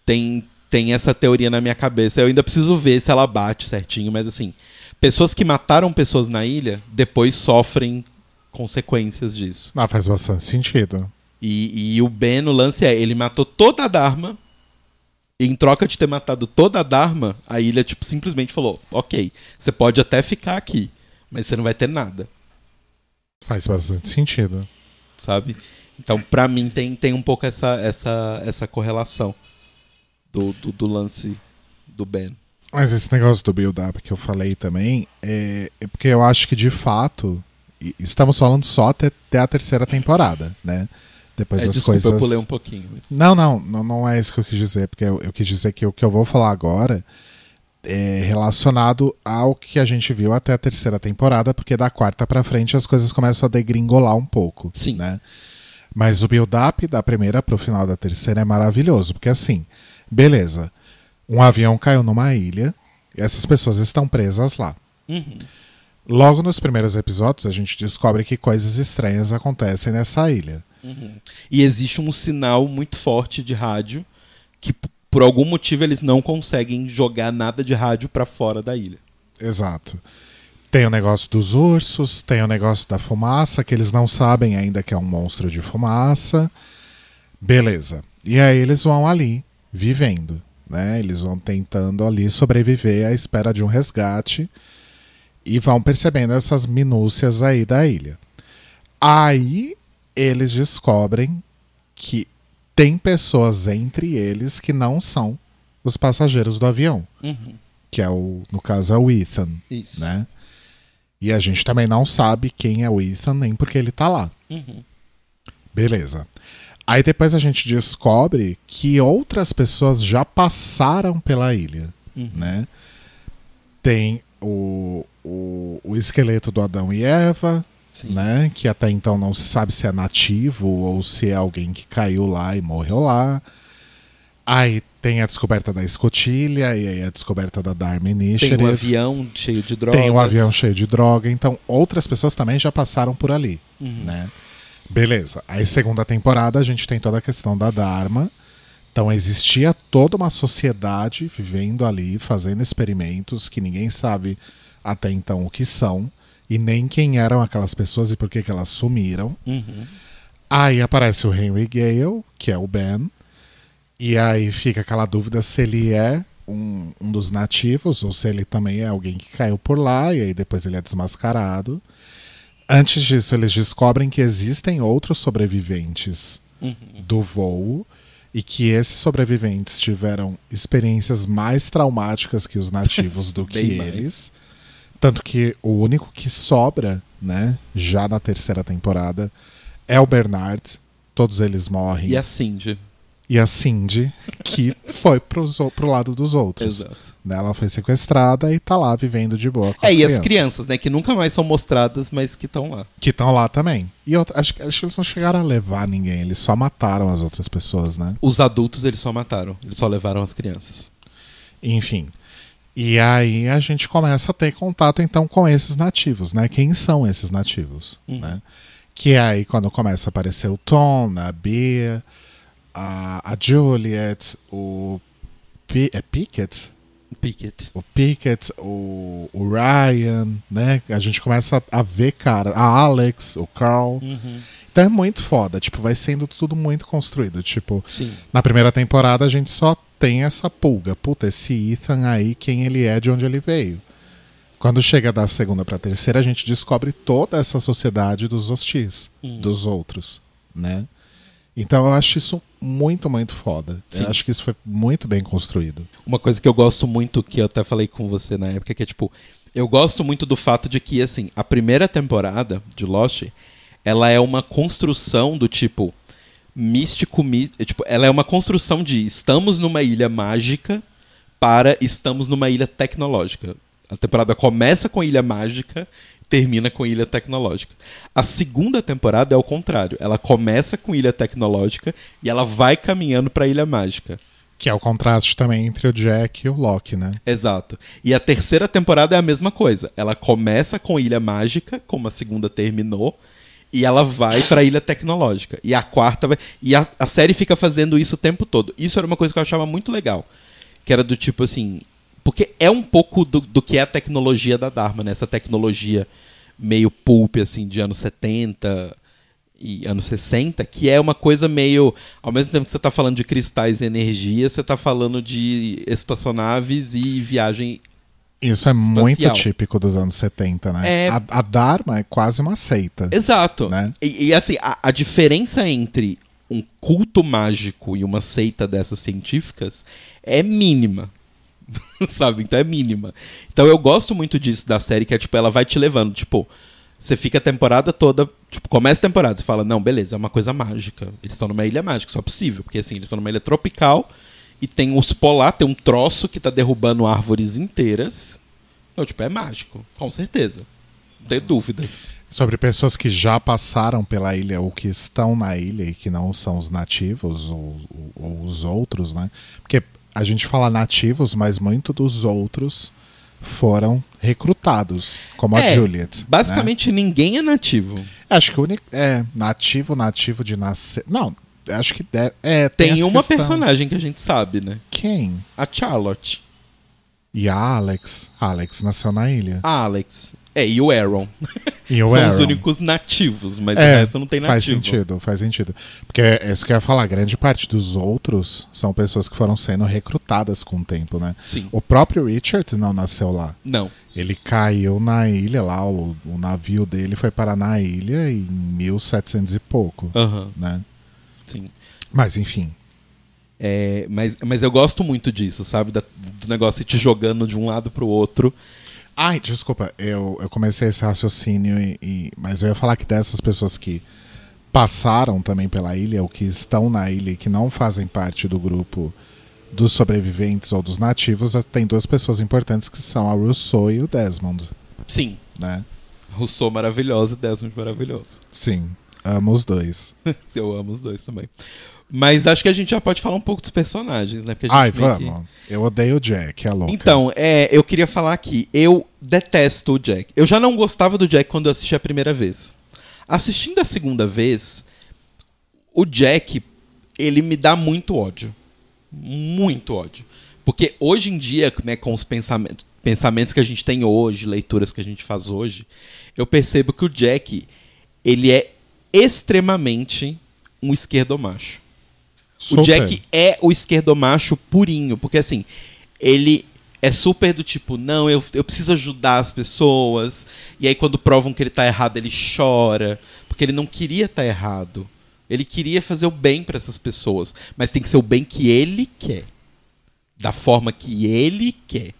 Tem, tem essa teoria na minha cabeça. Eu ainda preciso ver se ela bate certinho, mas assim. Pessoas que mataram pessoas na ilha depois sofrem consequências disso. Ah, faz bastante sentido. E, e o Ben, o lance é, ele matou toda a Dharma. E em troca de ter matado toda a Dharma, a ilha, tipo, simplesmente falou: Ok, você pode até ficar aqui, mas você não vai ter nada, Faz bastante sentido. sabe? Então, pra mim, tem, tem um pouco essa, essa, essa correlação do, do, do lance do Ben. Mas esse negócio do build-up que eu falei também, é, é porque eu acho que de fato. Estamos falando só até, até a terceira temporada, né? Depois É, as desculpa, coisas. eu pulei um pouquinho. mas- Não, não, não, não é isso que eu quis dizer, porque eu, eu quis dizer que o que eu vou falar agora é relacionado ao que a gente viu até a terceira temporada, porque da quarta pra frente as coisas começam a degringolar um pouco. Sim. Né? Mas o build-up da primeira pro final da terceira é maravilhoso, porque assim, beleza, um avião caiu numa ilha e essas pessoas estão presas lá. Uhum. Logo nos primeiros episódios, a gente descobre que coisas estranhas acontecem nessa ilha. E existe um sinal muito forte de rádio que, por algum motivo, eles não conseguem jogar nada de rádio pra fora da ilha. Exato. Tem o negócio dos ursos, tem o negócio da fumaça, que eles não sabem ainda que é um monstro de fumaça. Beleza. E aí eles vão ali, vivendo. Né? Eles vão tentando ali sobreviver à espera de um resgate e vão percebendo essas minúcias aí da ilha. Aí eles descobrem que tem pessoas entre eles que não são os passageiros do avião que é o, no caso, é o Ethan, Isso. né? E a gente também não sabe quem é o Ethan, nem porque ele tá lá. Uhum. Beleza. Aí depois a gente descobre que outras pessoas já passaram pela ilha, Uhum. né? Tem o, o, o esqueleto do Adão e Eva, Sim. né? Que até então não se sabe se é nativo ou se é alguém que caiu lá e morreu lá. Aí tem a descoberta da escotilha, e aí a descoberta da Dharma Tem Initiative. um avião cheio de drogas. Tem um avião cheio de droga, então outras pessoas também já passaram por ali, Uhum. né? Beleza. Aí segunda temporada a gente tem toda a questão da Dharma. Então existia toda uma sociedade vivendo ali, fazendo experimentos que ninguém sabe até então o que são e nem quem eram aquelas pessoas e por que que elas sumiram. Uhum. Aí aparece o Henry Gale, que é o Ben, e aí fica aquela dúvida se ele é um, um dos nativos ou se ele também é alguém que caiu por lá, e aí depois ele é desmascarado. Antes disso, eles descobrem que existem outros sobreviventes Uhum. do voo e que esses sobreviventes tiveram experiências mais traumáticas que os nativos do que Bem mais. eles. Tanto que o único que sobra, né, já na terceira temporada, é o Bernard. Todos eles morrem. E a Cindy. E a Cindy, que foi pros, pro lado dos outros. Exato. Né, Ela foi sequestrada e tá lá vivendo de boa com É, e crianças. as crianças, né? Que nunca mais são mostradas, mas que estão lá. Que estão lá também. E outra, acho, que- acho que eles não chegaram a levar ninguém, eles só mataram as outras pessoas, né? Os adultos eles só mataram. Eles só levaram as crianças. Enfim. E aí a gente começa a ter contato então com esses nativos, né? Quem são esses nativos, Uhum. né? Que é aí quando começa a aparecer o Tom, a Bea, a, a Juliet, o P é Pickett? Pickett. o Pickett, o, o Ryan, né? A gente começa a ver, cara, a Alex, o Carl. Uhum. Então é muito foda, tipo, vai sendo tudo muito construído. Tipo, Sim. na primeira temporada a gente só tem essa pulga. Puta, esse Ethan aí, quem ele é, de onde ele veio. Quando chega da segunda pra terceira, a gente descobre toda essa sociedade dos hostis, Uhum. dos outros, né? Então eu acho isso muito, muito foda. Acho que isso foi muito bem construído. Uma coisa que eu gosto muito, que eu até falei com você na época, que é tipo, eu gosto muito do fato de que, assim, a primeira temporada de Lost, ela é uma construção do tipo místico, mí- é, tipo, ela é uma construção de estamos numa ilha mágica para estamos numa ilha tecnológica. A temporada começa com ilha mágica, termina com ilha tecnológica. A segunda temporada é o contrário. Ela começa com ilha tecnológica e ela vai caminhando para ilha mágica. Que é o contraste também entre o Jack e o Loki, né? Exato. E a terceira temporada é a mesma coisa. Ela começa com Ilha Mágica, como a segunda terminou, e ela vai pra Ilha Tecnológica. E a quarta vai. E a, a série fica fazendo isso o tempo todo. Isso era uma coisa que eu achava muito legal. Que era do tipo assim. É um pouco do, do que é a tecnologia da Dharma, né? Essa tecnologia meio pulp, assim, de anos 70 e anos 60, que é uma coisa meio. Ao mesmo tempo que você tá falando de cristais e energia, você tá falando de espaçonaves e viagem. Isso é muito Espacial. típico dos anos 70, né? É. A, a Dharma é quase uma seita. Exato. Né? E, e, assim, a, a diferença entre um culto mágico e uma seita dessas científicas é mínima. Sabe? Então é mínima. Então eu gosto muito disso da série, que é tipo, ela vai te levando, tipo. Você fica a temporada toda. Tipo, começa a temporada, você fala, não, beleza, é uma coisa mágica. Eles estão numa ilha mágica, só é possível. Porque assim, eles estão numa ilha tropical e tem os polar, tem um troço que tá derrubando árvores inteiras. Então, tipo, é mágico, com certeza. Não tem dúvidas. Sobre pessoas que já passaram pela ilha ou que estão na ilha e que não são os nativos ou, ou- ou os outros, né? Porque a gente fala nativos, mas muito dos outros foram recrutados, como a É, Juliet. né? Basicamente, ninguém é nativo. Acho que o único. É, nativo, nativo de nascer. Não, acho que deve. É, tem, Tem uma questão. personagem que a gente sabe, né? Quem? A Charlotte. E a Alex. Alex nasceu na ilha. A Alex. É, e o Aaron. E o São os Aaron. únicos nativos, mas É, resto não tem faz nativo. sentido, faz sentido. Porque é isso que eu ia falar, grande parte dos outros são pessoas que foram sendo recrutadas com o tempo, né? Sim. O próprio Richard não nasceu lá. Não. Ele caiu na ilha lá, o, o navio dele foi parar na ilha em 1700 e pouco, Aham. né? Sim. Mas enfim. É, mas, mas eu gosto muito disso, sabe? Da- do negócio de te jogando de um lado pro outro. Ai, desculpa, eu, eu comecei esse raciocínio, e, e- mas eu ia falar que dessas pessoas que passaram também pela ilha, ou que estão na ilha e que não fazem parte do grupo dos sobreviventes ou dos nativos, tem duas pessoas importantes que são a Rousseau e o Desmond, Sim. né? Rousseau maravilhoso e Desmond maravilhoso. Sim, amo os dois. Eu amo os dois também. Mas acho que a gente já pode falar um pouco dos personagens, né? Porque a Ai, meio que- vamos. Eu odeio o Jack, é louco. Então, é, eu queria falar aqui, eu detesto o Jack. Eu já não gostava do Jack quando eu assisti a primeira vez. Assistindo a segunda vez, o Jack, ele me dá muito ódio. Muito ódio. Porque hoje em dia, né, com os pensamentos, pensamentos que a gente tem hoje, leituras que a gente faz hoje, eu percebo que o Jack, ele é extremamente um esquerdomacho. O Super. Jack é o esquerdomacho purinho, porque assim, ele é super do tipo, não, eu, eu preciso ajudar as pessoas. E aí, quando provam que ele tá errado, ele chora. Porque ele não queria estar errado. Ele queria fazer o bem para essas pessoas. Mas tem que ser o bem que ele quer. Da forma que ele quer.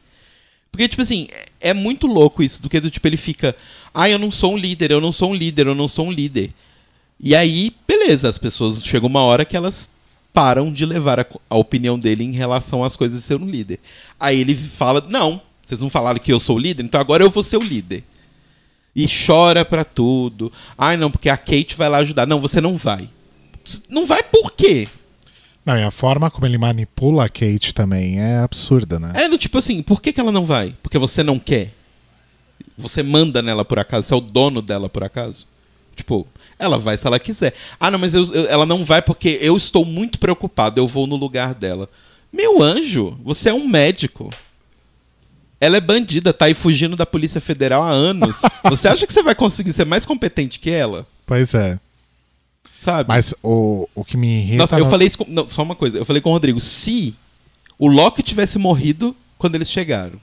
Porque, tipo assim, é é muito louco isso, do que do tipo, ele fica. Ah, eu não sou um líder, eu não sou um líder, eu não sou um líder. E aí, beleza, as pessoas chega uma hora que elas param de levar a, a opinião dele em relação às coisas de ser um líder. Aí ele fala: Não, vocês não falaram que eu sou o líder, então agora eu vou ser o líder. E chora pra tudo. Ai, não, porque a Kate vai lá ajudar. Não, você não vai. Não vai por quê? Não, e a forma como ele manipula a Kate também é absurda, né? É do tipo assim, por que, que ela não vai? Porque você não quer? Você manda nela por acaso? Você é o dono dela por acaso? Tipo, ela vai se ela quiser. Ah, não, mas eu- eu- ela não vai porque eu estou muito preocupado, eu vou no lugar dela. Meu anjo, você é um médico. Ela é bandida, tá aí fugindo da Polícia Federal há anos. Você acha que você vai conseguir ser mais competente que ela? Pois é. Sabe? Mas o, o que me irrita. Nossa, eu falei isso com, não, só uma coisa. Eu falei com o Rodrigo, se o Loki tivesse morrido quando eles chegaram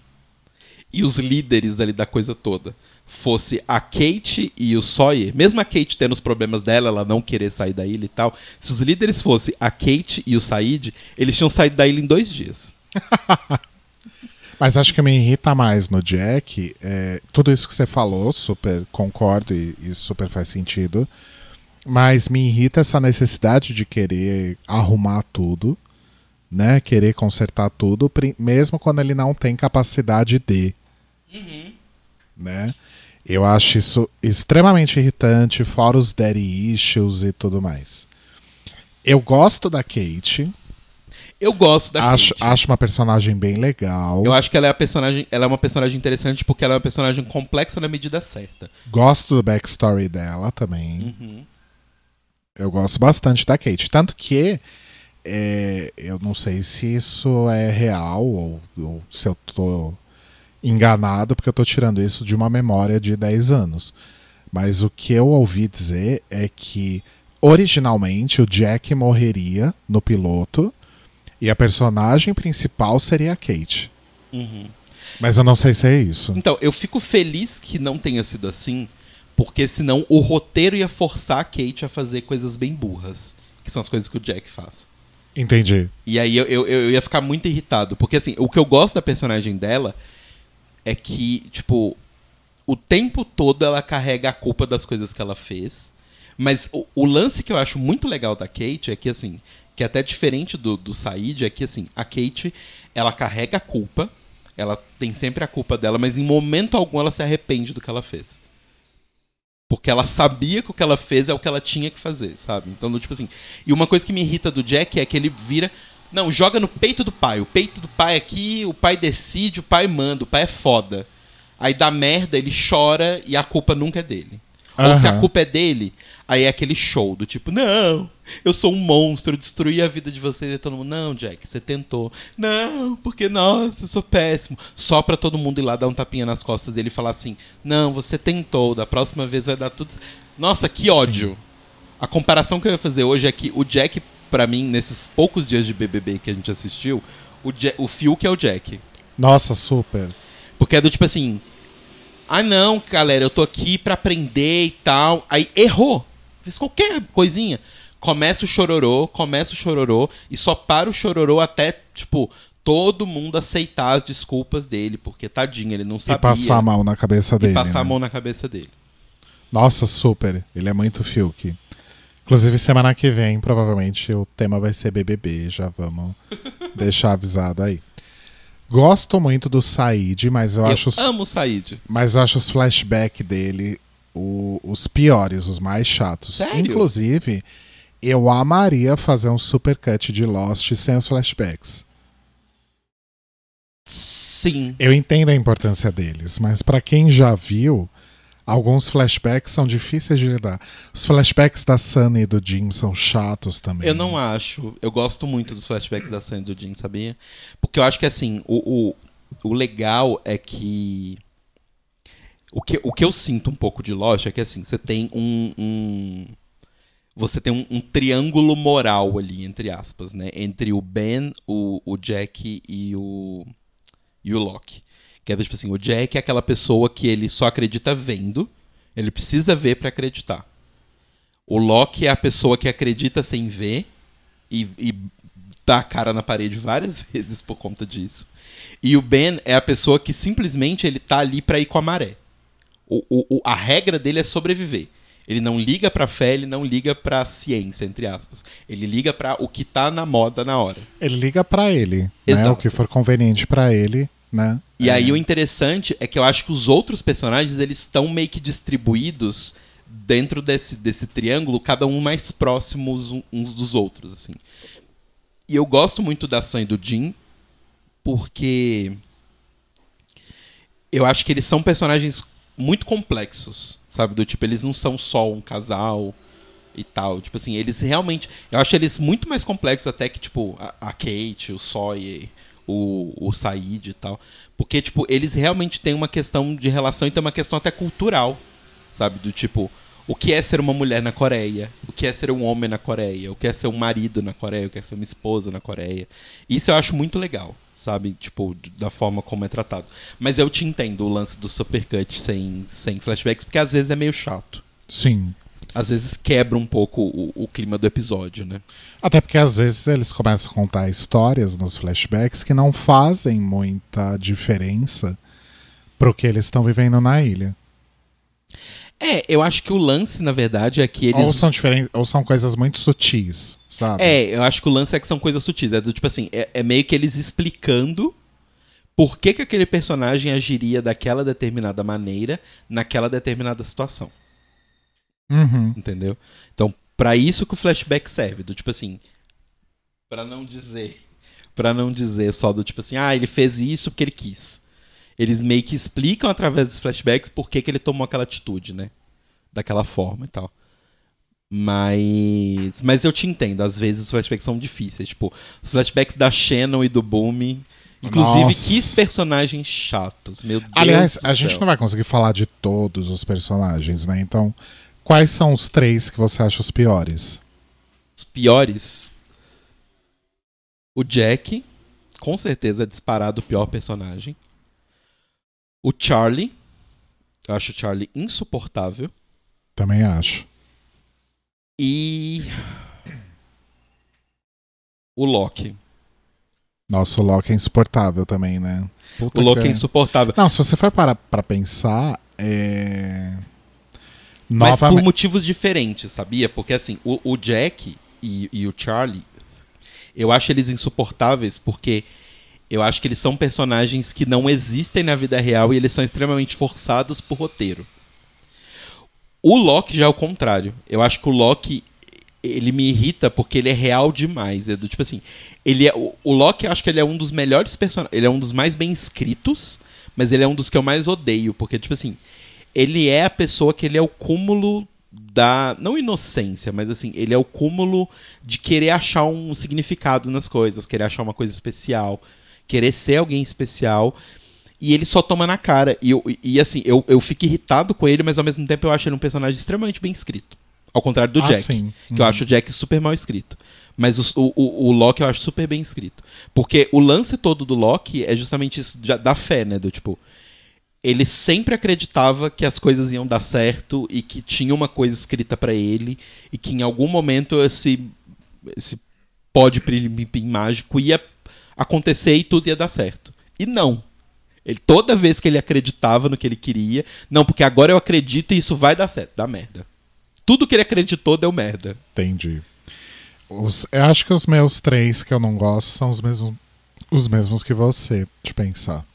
e os líderes ali da coisa toda fosse a Kate e o Sawyer, mesmo a Kate tendo os problemas dela, ela não querer sair da ilha e tal, se os líderes fossem a Kate e o Said, eles tinham saído da ilha em dois dias. Mas acho que me irrita mais no Jack. É, tudo isso que você falou, super concordo e, e super faz sentido. Mas me irrita essa necessidade de querer arrumar tudo, né? Querer consertar tudo, mesmo quando ele não tem capacidade de. Né? Eu acho isso extremamente irritante, fora os daddy issues e tudo mais. Eu gosto da Kate, Eu gosto da acho, Kate. acho uma personagem bem legal. Eu acho que ela é a personagem, ela é uma personagem interessante porque ela é uma personagem complexa na medida certa. Gosto do backstory dela também. Uhum. Eu gosto bastante da Kate. Tanto que é, eu não sei se isso é real ou, ou se eu tô enganado, porque eu tô tirando isso de uma memória de 10 anos. Mas o que eu ouvi dizer é que originalmente o Jack morreria no piloto e a personagem principal seria a Kate. Uhum. Mas eu não sei se é isso. Então, eu fico feliz que não tenha sido assim, porque senão o roteiro ia forçar a Kate a fazer coisas bem burras, que são as coisas que o Jack faz. Entendi. E aí eu, eu, eu ia ficar muito irritado, porque assim, o que eu gosto da personagem dela é que, tipo, o tempo todo ela carrega a culpa das coisas que ela fez. Mas o, o lance que eu acho muito legal da Kate é que, assim, que é até diferente do, do Said, é que, assim, a Kate, ela carrega a culpa, ela tem sempre a culpa dela, mas em momento algum ela se arrepende do que ela fez. Porque ela sabia que o que ela fez é o que ela tinha que fazer, sabe? Então, tipo assim. E uma coisa que me irrita do Jack é que ele vira. Não, joga no peito do pai. O peito do pai aqui, o pai decide, o pai manda, o pai é foda. Aí dá merda, ele chora e a culpa nunca é dele. Ou se a culpa é dele, aí é aquele show do tipo, não, eu sou um monstro, eu destruí a vida de vocês. E todo mundo, não, Jack, você tentou. Não, porque, nossa, eu sou péssimo. Só pra todo mundo ir lá dar um tapinha nas costas dele e falar assim, não, você tentou, da próxima vez vai dar tudo... Nossa, que ódio. A comparação que eu ia fazer hoje é que o Jack, pra mim, nesses poucos dias de BBB que a gente assistiu, o, Ja- o Fiuk é o Jack. Nossa, super. Porque é do tipo assim. Ah, não, galera, eu tô aqui pra aprender e tal. Aí errou. Fez qualquer coisinha. Começa o chororô, começa o chororô, e só para o chororô até, tipo, todo mundo aceitar as desculpas dele, porque tadinho, ele não sabia. E passar a mão na cabeça E dele. passar a né? mão na cabeça dele. Nossa, super. Ele é muito Fiuk. Inclusive, semana que vem, provavelmente, o tema vai ser BBB. Já vamos deixar avisado aí. Gosto muito do Said, mas eu, Eu, acho, os, amo o Said. mas eu acho os flashbacks dele o- os piores, os mais chatos. Sério? Inclusive, eu amaria fazer um supercut de Lost sem os flashbacks. Sim. Eu entendo a importância deles, mas pra quem já viu, alguns flashbacks são difíceis de lidar. Os flashbacks da Sunny e do Jim são chatos também. Eu não acho. Eu gosto muito dos flashbacks da Sandy e do Jim, sabia? Porque eu acho que assim, o, o, o legal é que. O que, o que eu sinto um pouco de Lost é que assim, você tem um. um- você tem um, um triângulo moral ali, entre aspas, né? Entre o Ben, o, o Jack e o. e o Loki. Que é tipo assim, o Jack é aquela pessoa que ele só acredita vendo, ele precisa ver pra acreditar. O Loki é a pessoa que acredita sem ver e, e dá a cara na parede várias vezes por conta disso. E o Ben é a pessoa que simplesmente ele tá ali pra ir com a maré. O, o- a regra dele é sobreviver. Ele não liga pra fé, ele não liga pra ciência, entre aspas. Ele liga pra o que tá na moda na hora. Ele liga pra ele, né? Exato. O que for conveniente pra ele, né? E É. aí o interessante é que eu acho que os outros personagens eles estão meio que distribuídos dentro desse, desse triângulo, cada um mais próximos uns dos outros, assim. E eu gosto muito da Sam e do Jim, porque eu acho que eles são personagens muito complexos, sabe? Do tipo, eles não são só um casal e tal. Tipo assim, eles realmente. Eu acho eles muito mais complexos até que, tipo, a, a Kate, o Sawyer, o, o Said e tal. Porque, tipo, eles realmente têm uma questão de relação e tem uma questão até cultural, sabe? Do tipo, o que é ser uma mulher na Coreia? O que é ser um homem na Coreia? O que é ser um marido na Coreia? O que é ser uma esposa na Coreia? Isso eu acho muito legal, sabe? Tipo, da forma como é tratado. Mas eu te entendo o lance do supercut sem, sem flashbacks, porque às vezes é meio chato. Sim. Às vezes quebra um pouco o, o clima do episódio, né? Até porque às vezes eles começam a contar histórias nos flashbacks que não fazem muita diferença pro que eles estão vivendo na ilha. É, eu acho que o lance, na verdade, é que eles. Ou são diferentes, ou são coisas muito sutis, sabe? É, eu acho que o lance é que são coisas sutis. É do tipo assim, é, é meio que eles explicando por que, que aquele personagem agiria daquela determinada maneira naquela determinada situação. Uhum. Entendeu? Então, pra isso que o flashback serve. Do tipo assim. Pra não dizer. Pra não dizer só do tipo assim, ah, ele fez isso porque ele quis. Eles meio que explicam através dos flashbacks por que, que ele tomou aquela atitude, né? Daquela forma e tal. Mas. Mas eu te entendo, às vezes os flashbacks são difíceis. Tipo, os flashbacks da Shannon e do Boom. Inclusive, Nossa. que personagens chatos. Meu Deus. Aliás, a gente céu. não vai conseguir falar de todos os personagens, né? Então, quais são os três que você acha os piores? Os piores. O Jack, com certeza é disparado o pior personagem. O Charlie. Eu acho o Charlie insuportável. Também acho. E. O Loki. Nossa, o Loki é insuportável também, né? Puta O Loki que- é insuportável. Não, se você for parar pra pensar, é. Mas por motivos diferentes, sabia? Porque assim, o, o Jack e, e o Charlie, eu acho eles insuportáveis porque eu acho que eles são personagens que não existem na vida real e eles são extremamente forçados por roteiro. O Loki já é o contrário. Eu acho que o Loki ele me irrita porque ele é real demais. É do tipo assim, ele é o, o Loki, eu acho que ele é um dos melhores personagens, ele é um dos mais bem escritos, mas ele é um dos que eu mais odeio, porque tipo assim, ele é a pessoa que ele é o cúmulo da não inocência, mas assim, ele é o cúmulo de querer achar um significado nas coisas, querer achar uma coisa especial, querer ser alguém especial. E ele só toma na cara. E, eu- e, assim, eu, eu fico irritado com ele, mas ao mesmo tempo eu acho ele um personagem extremamente bem escrito. Ao contrário do Ah, Jack. sim. Que eu acho o Jack super mal escrito. Mas o, o, o Loki eu acho super bem escrito. Porque o lance todo do Loki é justamente isso da fé, né? Do tipo. Ele sempre acreditava que as coisas iam dar certo e que tinha uma coisa escrita pra ele e que em algum momento esse, esse pó de pim mágico ia acontecer e tudo ia dar certo. E não. Ele, toda vez que ele acreditava no que ele queria, não, porque agora eu acredito e isso vai dar certo. Dá merda. Tudo que ele acreditou deu merda. Entendi. Os- eu acho que os meus três que eu não gosto são os mesmos, os mesmos que você, de pensar.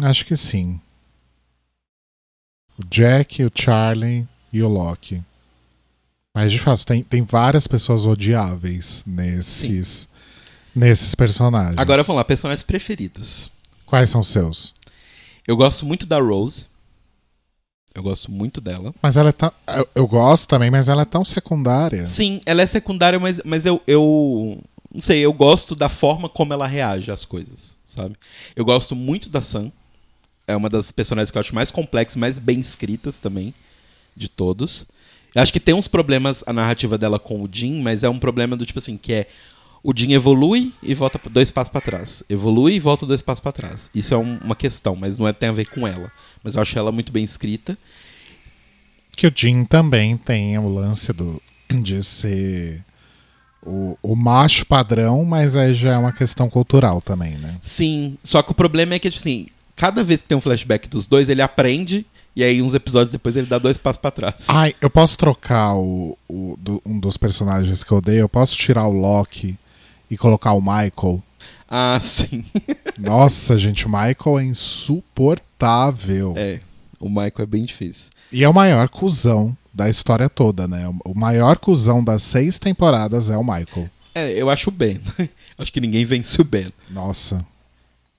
Acho que sim. O Jack, o Charlie e o Loki. Mas de fato, tem, tem várias pessoas odiáveis nesses, nesses personagens. Agora vamos lá, personagens preferidos. Quais são os seus? Eu gosto muito da Rose. Eu gosto muito dela. Mas ela é tão. Eu, eu gosto também, mas ela é tão secundária. Sim, ela é secundária, mas, mas eu, eu. Não sei, eu gosto da forma como ela reage às coisas, sabe? Eu gosto muito da Sam. É uma das personagens que eu acho mais complexas, mais bem escritas também, de todos. Eu acho que tem uns problemas a narrativa dela com o Jim, mas é um problema do tipo assim, que é o Jim evolui e volta dois passos pra trás. Evolui e volta dois passos pra trás. Isso é um- uma questão, mas não é, tem a ver com ela. Mas eu acho ela muito bem escrita. Que o Jim também tem o lance do, de ser o, o macho padrão, mas aí já é uma questão cultural também, né? Sim, só que o problema é que, tipo assim, cada vez que tem um flashback dos dois, ele aprende, e aí uns episódios depois ele dá dois passos pra trás. Ai, eu posso trocar o, o- do- um dos personagens que eu odeio? Eu posso tirar o Loki e colocar o Michael? Ah, sim. Nossa, gente, o Michael é insuportável. É, o Michael é bem difícil. E é o maior cuzão da história toda, né? O maior cuzão das seis temporadas é o Michael. É, eu acho o Ben. acho que ninguém vence o Ben. Nossa.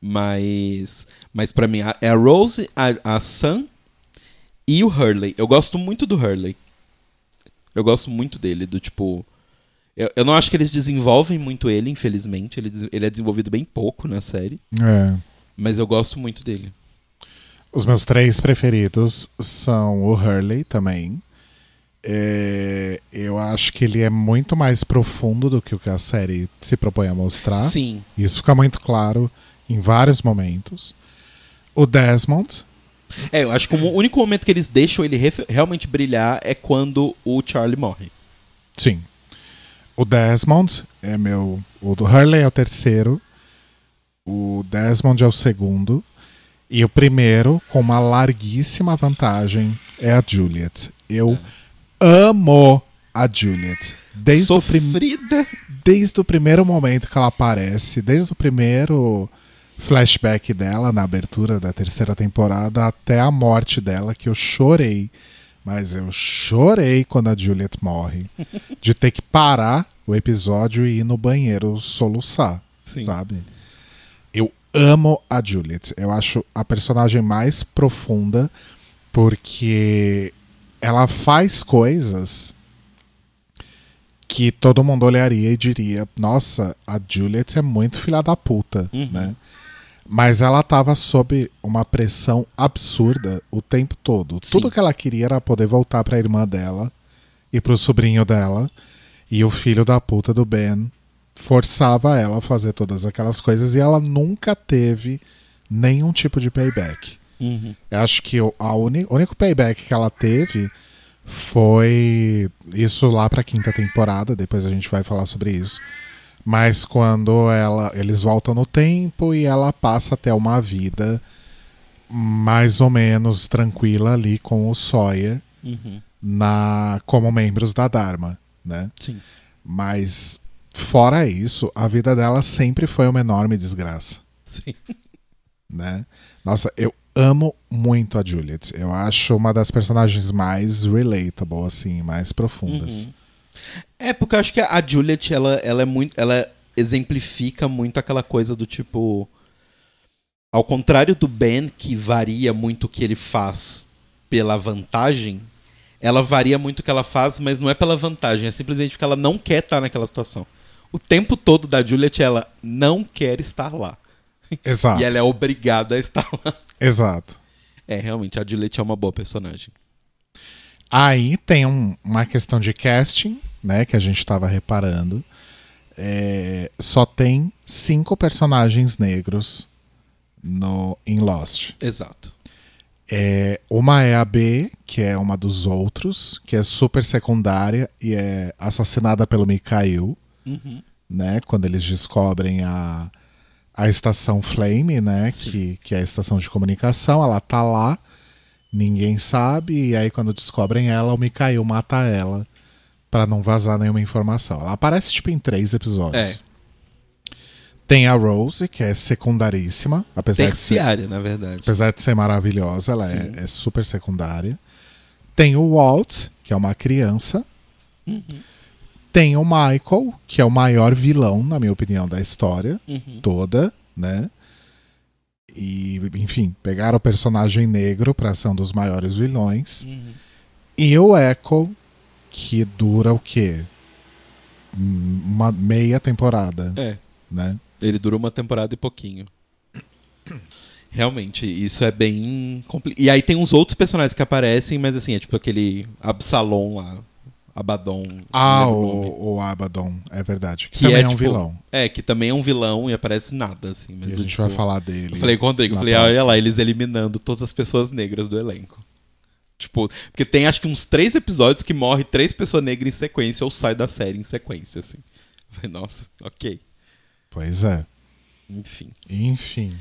Mas. Mas pra mim, é a Rose, a, a Sam e o Hurley. Eu gosto muito do Hurley. Eu gosto muito dele, do tipo. Eu, eu não acho que eles desenvolvem muito ele, infelizmente. Ele, ele é desenvolvido bem pouco na série. É. Mas eu gosto muito dele. Os meus três preferidos são o Hurley também. É, eu acho que ele é muito mais profundo do que o que a série se propõe a mostrar. Sim. Isso fica muito claro em vários momentos. O Desmond, É, eu acho que o único momento que eles deixam ele realmente brilhar é quando o Charlie morre. sim. O Desmond é meu. O do Hurley é o terceiro. O Desmond é o segundo. E o primeiro, com uma larguíssima vantagem, é a Juliet. Eu amo a Juliet. Desde o, prim- Sofrida. desde o primeiro momento que ela aparece, desde o primeiro flashback dela na abertura da terceira temporada até a morte dela, que eu chorei. Mas eu chorei quando a Juliet morre. de ter que parar o episódio e ir no banheiro soluçar, Sim. sabe? Eu amo a Juliet. Eu acho a personagem mais profunda porque ela faz coisas que todo mundo olharia e diria: Nossa, a Juliet é muito filha da puta, Uhum. né? Mas ela tava sob uma pressão absurda o tempo todo. Sim. Tudo que ela queria era poder voltar pra irmã dela e pro sobrinho dela. E o filho da puta do Ben forçava ela a fazer todas aquelas coisas e ela nunca teve nenhum tipo de payback. Uhum. Eu acho que o a uni- o único payback que ela teve foi isso lá pra quinta temporada, depois a gente vai falar sobre isso. Mas quando ela, eles voltam no tempo e ela passa a ter uma vida mais ou menos tranquila ali com o Sawyer Uhum. na como membros da Dharma, né? Sim. Mas fora isso, a vida dela sempre foi uma enorme desgraça Sim. né? Nossa, eu amo muito a Juliet. Eu acho uma das personagens mais relatable, assim, mais profundas. Uhum. É, porque eu acho que a Juliet, ela, ela é muito. Ela exemplifica muito aquela coisa do tipo. Ao contrário do Ben, que varia muito o que ele faz pela vantagem, ela varia muito o que ela faz, mas não é pela vantagem, é simplesmente porque ela não quer estar naquela situação. O tempo todo da Juliet, ela não quer estar lá. Exato. E ela é obrigada a estar lá. Exato. É, realmente, a Juliet é uma boa personagem. Aí tem um- uma questão de casting, né? Que a gente tava reparando. É, só tem cinco personagens negros no, em Lost. Exato. É, uma é a B, que é uma dos outros, que é super secundária e é assassinada pelo Mikhail. Uhum. né? Quando eles descobrem a, a estação Flame, né? Sim. Que, que é a estação de comunicação, ela tá lá, ninguém sabe, e aí quando descobrem ela, o Mikhail mata ela pra não vazar nenhuma informação. Ela aparece tipo em três episódios. É. Tem a Rose, que é secundaríssima, apesar de ser, Terciária, na verdade. apesar de ser maravilhosa, ela é, é super secundária. Tem o Walt, que é uma criança. Tem o Michael, que é o maior vilão, na minha opinião, da história Uhum. toda, né? E, enfim, pegaram o personagem negro pra ser um dos maiores vilões. Uhum. E o Echo, que dura o quê? Uma meia temporada, É. né? Ele durou uma temporada e pouquinho. Realmente, isso é bem complicado. E aí tem uns outros personagens que aparecem, mas assim, é tipo aquele Absalom lá. Abaddon. Ah, o o, Abaddon, é verdade. Que, Que também é, é, um tipo, vilão. É, que também é um vilão e aparece nada, assim. Mas E a eu, gente tipo, vai falar dele. Eu falei com o Rodrigo, falei, ah, olha lá, eles eliminando todas as pessoas negras do elenco. Tipo, porque tem acho que uns três episódios que morre três pessoas negras em sequência ou sai da série em sequência, assim. Eu falei, nossa, ok. Pois é. Enfim. Enfim.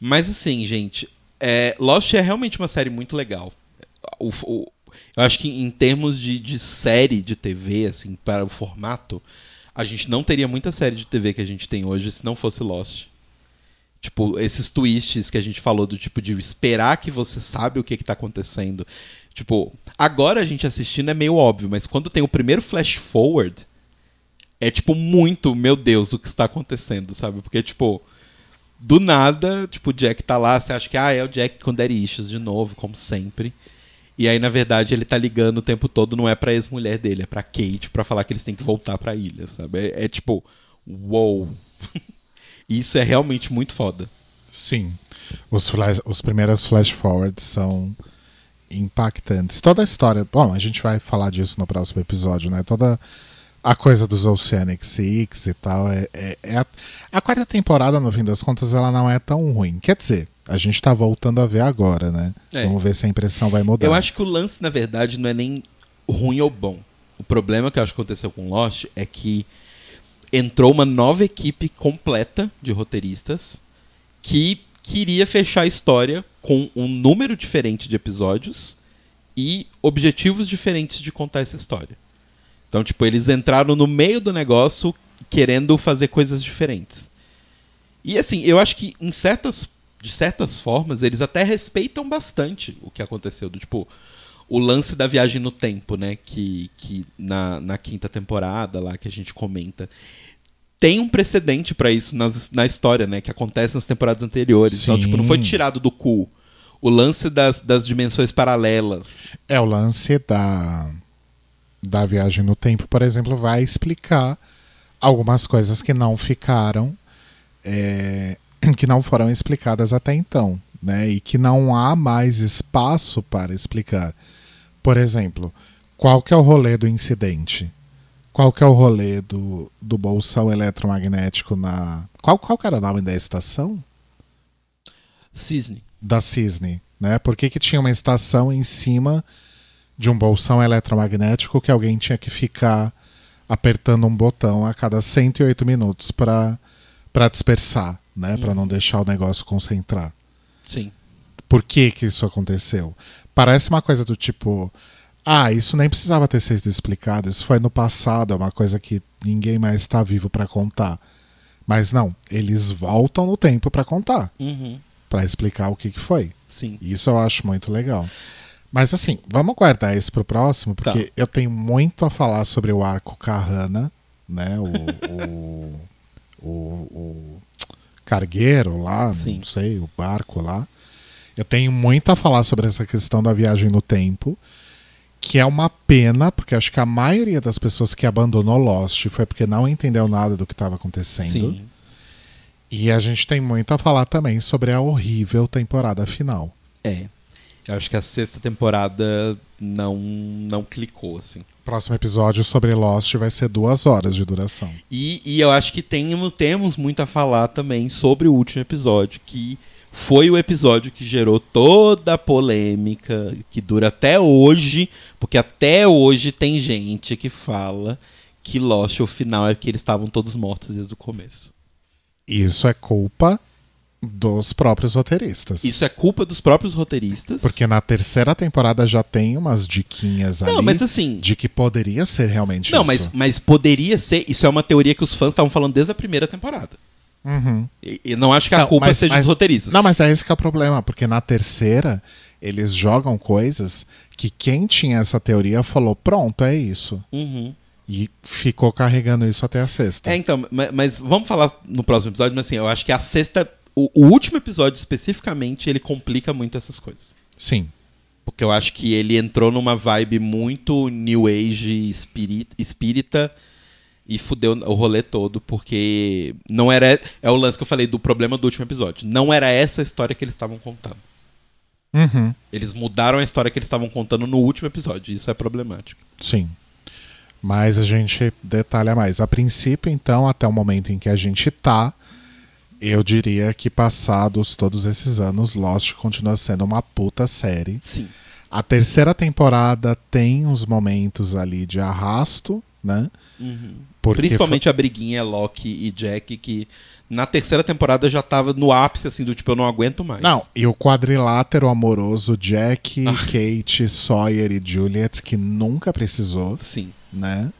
Mas assim, gente, é, Lost é realmente uma série muito legal. O- o- eu acho que em termos de, de série de TV, assim, para o formato, a gente não teria muita série de TV que a gente tem hoje se não fosse Lost. Tipo, esses twists que a gente falou do tipo de esperar que você sabe o que, que tá acontecendo. Tipo, agora a gente assistindo é meio óbvio, mas quando tem o primeiro flash forward, é tipo muito, meu Deus, o que está acontecendo, sabe? Porque, tipo, do nada, tipo, o Jack tá lá, você acha que ah, é o Jack com Daddy de novo, como sempre. E aí, na verdade, ele tá ligando o tempo todo, não é pra ex-mulher dele, é pra Kate, pra falar que eles têm que voltar pra ilha, sabe? É, é tipo, uou. Isso é realmente muito foda. Sim. Os, flash, os primeiros flash forwards são impactantes. Toda a história. Bom, a gente vai falar disso no próximo episódio, né? Toda a coisa dos Oceanic Six e tal. É, é- é a, a quarta temporada, no fim das contas, ela não é tão ruim. Quer dizer, a gente tá voltando a ver agora, né? É. Vamos ver se a impressão vai mudar. Eu acho que o lance, na verdade, não é nem ruim ou bom. O problema que eu acho que aconteceu com Lost é que entrou uma nova equipe completa de roteiristas que queria fechar a história com um número diferente de episódios e objetivos diferentes de contar essa história. Então, tipo, eles entraram no meio do negócio querendo fazer coisas diferentes. E assim, eu acho que em certas de certas formas eles até respeitam bastante o que aconteceu, do tipo o lance da viagem no tempo, né, que, que na, na quinta temporada lá que a gente comenta, tem um precedente pra isso nas, na história, né, que acontece nas temporadas anteriores. Então, Sim. tipo, não foi tirado do cu. O lance das, das dimensões paralelas. É, o lance da, da viagem no tempo, por exemplo, vai explicar algumas coisas que não ficaram, é, que não foram explicadas até então, né? E que não há mais espaço para explicar. Por exemplo, qual que é o rolê do incidente? Qual que é o rolê do, do bolsão eletromagnético na... Qual, qual que era o nome da estação? Cisne. da Cisne, né? Por que, que tinha uma estação em cima de um bolsão eletromagnético que alguém tinha que ficar apertando um botão a cada 108 minutos para para dispersar, né? Para não deixar o negócio concentrar. Sim. Por que que isso aconteceu? Parece uma coisa do tipo, ah, isso nem precisava ter sido explicado, isso foi no passado, é uma coisa que ninguém mais está vivo para contar. Mas não, eles voltam no tempo para contar, Uhum. para explicar o que, que foi. Sim. Isso eu acho muito legal. Mas assim, vamos guardar isso pro próximo, porque Tá. eu tenho muito a falar sobre o arco Carrana, né? O, o, o, o cargueiro lá, Sim. não sei, o barco lá. Eu tenho muito a falar sobre essa questão da viagem no tempo, que é uma pena, porque acho que a maioria das pessoas que abandonou Lost foi porque não entendeu nada do que estava acontecendo. Sim. E a gente tem muito a falar também sobre a horrível temporada final. É. Eu acho que a sexta temporada não, não clicou, assim. Próximo episódio sobre Lost vai ser duas horas de duração. E, e eu acho que temos, temos muito a falar também sobre o último episódio, que foi o episódio que gerou toda a polêmica, que dura até hoje, porque até hoje tem gente que fala que Lost, o final, é que eles estavam todos mortos desde o começo. Isso é culpa dos próprios roteiristas. Isso é culpa dos próprios roteiristas. Porque na terceira temporada já tem umas diquinhas ali Não, mas assim. de que poderia ser realmente Não, isso. mas, mas poderia ser. Isso é uma teoria que os fãs estavam falando desde a primeira temporada. Uhum. E, e não acho que a Não, culpa mas- seja mas- dos roteiristas. Não, mas é esse que é o problema, porque na terceira eles jogam coisas que quem tinha essa teoria falou, pronto, é isso. Uhum. E ficou carregando isso até a sexta. É, então, ma- mas, vamos falar no próximo episódio, mas assim, eu acho que a sexta. O, o último episódio, especificamente, ele complica muito essas coisas. Sim. Porque eu acho que ele entrou numa vibe muito New Age espírita, espírita e fudeu o rolê todo, porque não era. É o lance que eu falei do problema do último episódio. Não era essa a história que eles estavam contando. Uhum. Eles mudaram a história que eles estavam contando no último episódio. Isso é problemático. Sim. Mas a gente detalha mais. A princípio, então, até o momento em que a gente tá, eu diria que passados todos esses anos, Lost continua sendo uma puta série. Sim. A terceira temporada tem uns momentos ali de arrasto, né? Porque Principalmente a briguinha Loki e Jack, que na terceira temporada já tava no ápice, assim, do tipo, eu não aguento mais. Não, e o quadrilátero amoroso Jack, Kate, Sawyer e Juliet, que nunca precisou, Sim. né?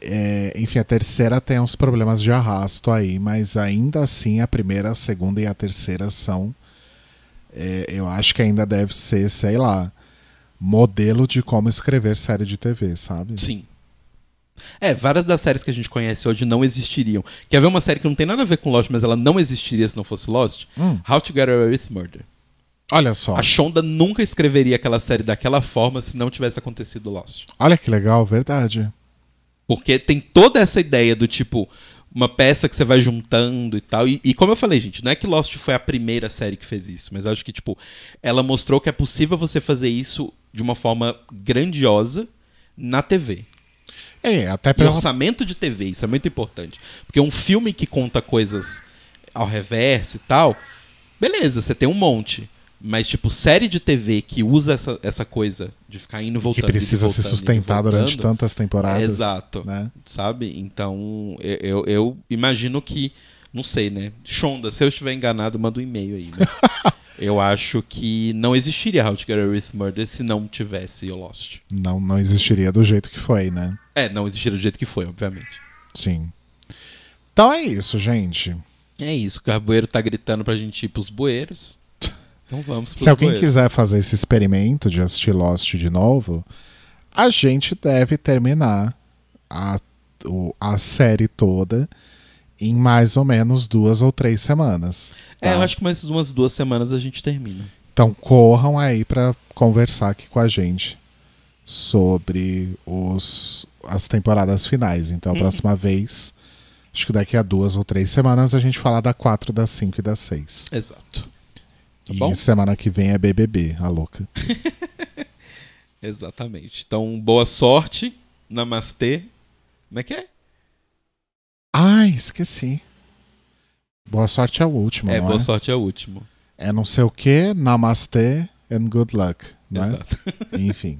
É, enfim, a terceira tem uns problemas de arrasto aí, mas ainda assim a primeira, a segunda e a terceira são. é, eu acho que ainda deve ser, sei lá, modelo de como escrever série de TV, sabe? Sim. É, várias das séries que a gente conhece hoje não existiriam. Quer ver uma série que não tem nada a ver com Lost, mas ela não existiria se não fosse Lost? Hum. How to Get Away with Murder. Olha só, A Shonda nunca escreveria aquela série daquela forma se não tivesse acontecido Lost. olha que legal, verdade. Porque tem toda essa ideia do tipo, uma peça que você vai juntando e tal. E, e como eu falei, gente, não é que Lost foi a primeira série que fez isso, mas eu acho que, tipo, ela mostrou que é possível você fazer isso de uma forma grandiosa na TV. É, até E pela, orçamento de TV, isso é muito importante. Porque um filme que conta coisas ao reverso e tal, beleza, você tem um monte. Mas, tipo, série de TV que usa essa, essa coisa de ficar indo e voltando. que precisa e se voltando, sustentar durante voltando, tantas temporadas. Exato. Né? Sabe? Então, eu, eu, eu imagino que. Não sei, né? Shonda, se eu estiver enganado, manda um e-mail aí. Mas eu acho que não existiria How to Get Away with Murder se não tivesse o Lost. Não, não existiria do jeito que foi, né? É, não existiria do jeito que foi, obviamente. Sim. Então é isso, gente. É isso, o carboeiro tá gritando pra gente ir pros bueiros. Então vamos Se alguém quiser fazer esse experimento de assistir Lost de novo, a gente deve terminar a, a série toda em mais ou menos duas ou três semanas. É, tá? eu acho que mais umas duas semanas a gente termina. Então corram aí pra conversar aqui com a gente sobre os, as temporadas finais. Então a Uhum. próxima vez, acho que daqui a duas ou três semanas, a gente fala da 4, da 5 e da 6. Exato. Tá e bom? semana que vem é BBB, a louca. Exatamente. Então, boa sorte. Namastê. Como é que é? Ai, esqueci. Boa sorte é o último, é, boa é? sorte é o último. É não sei o que, namastê and good luck, né? Exato. Enfim.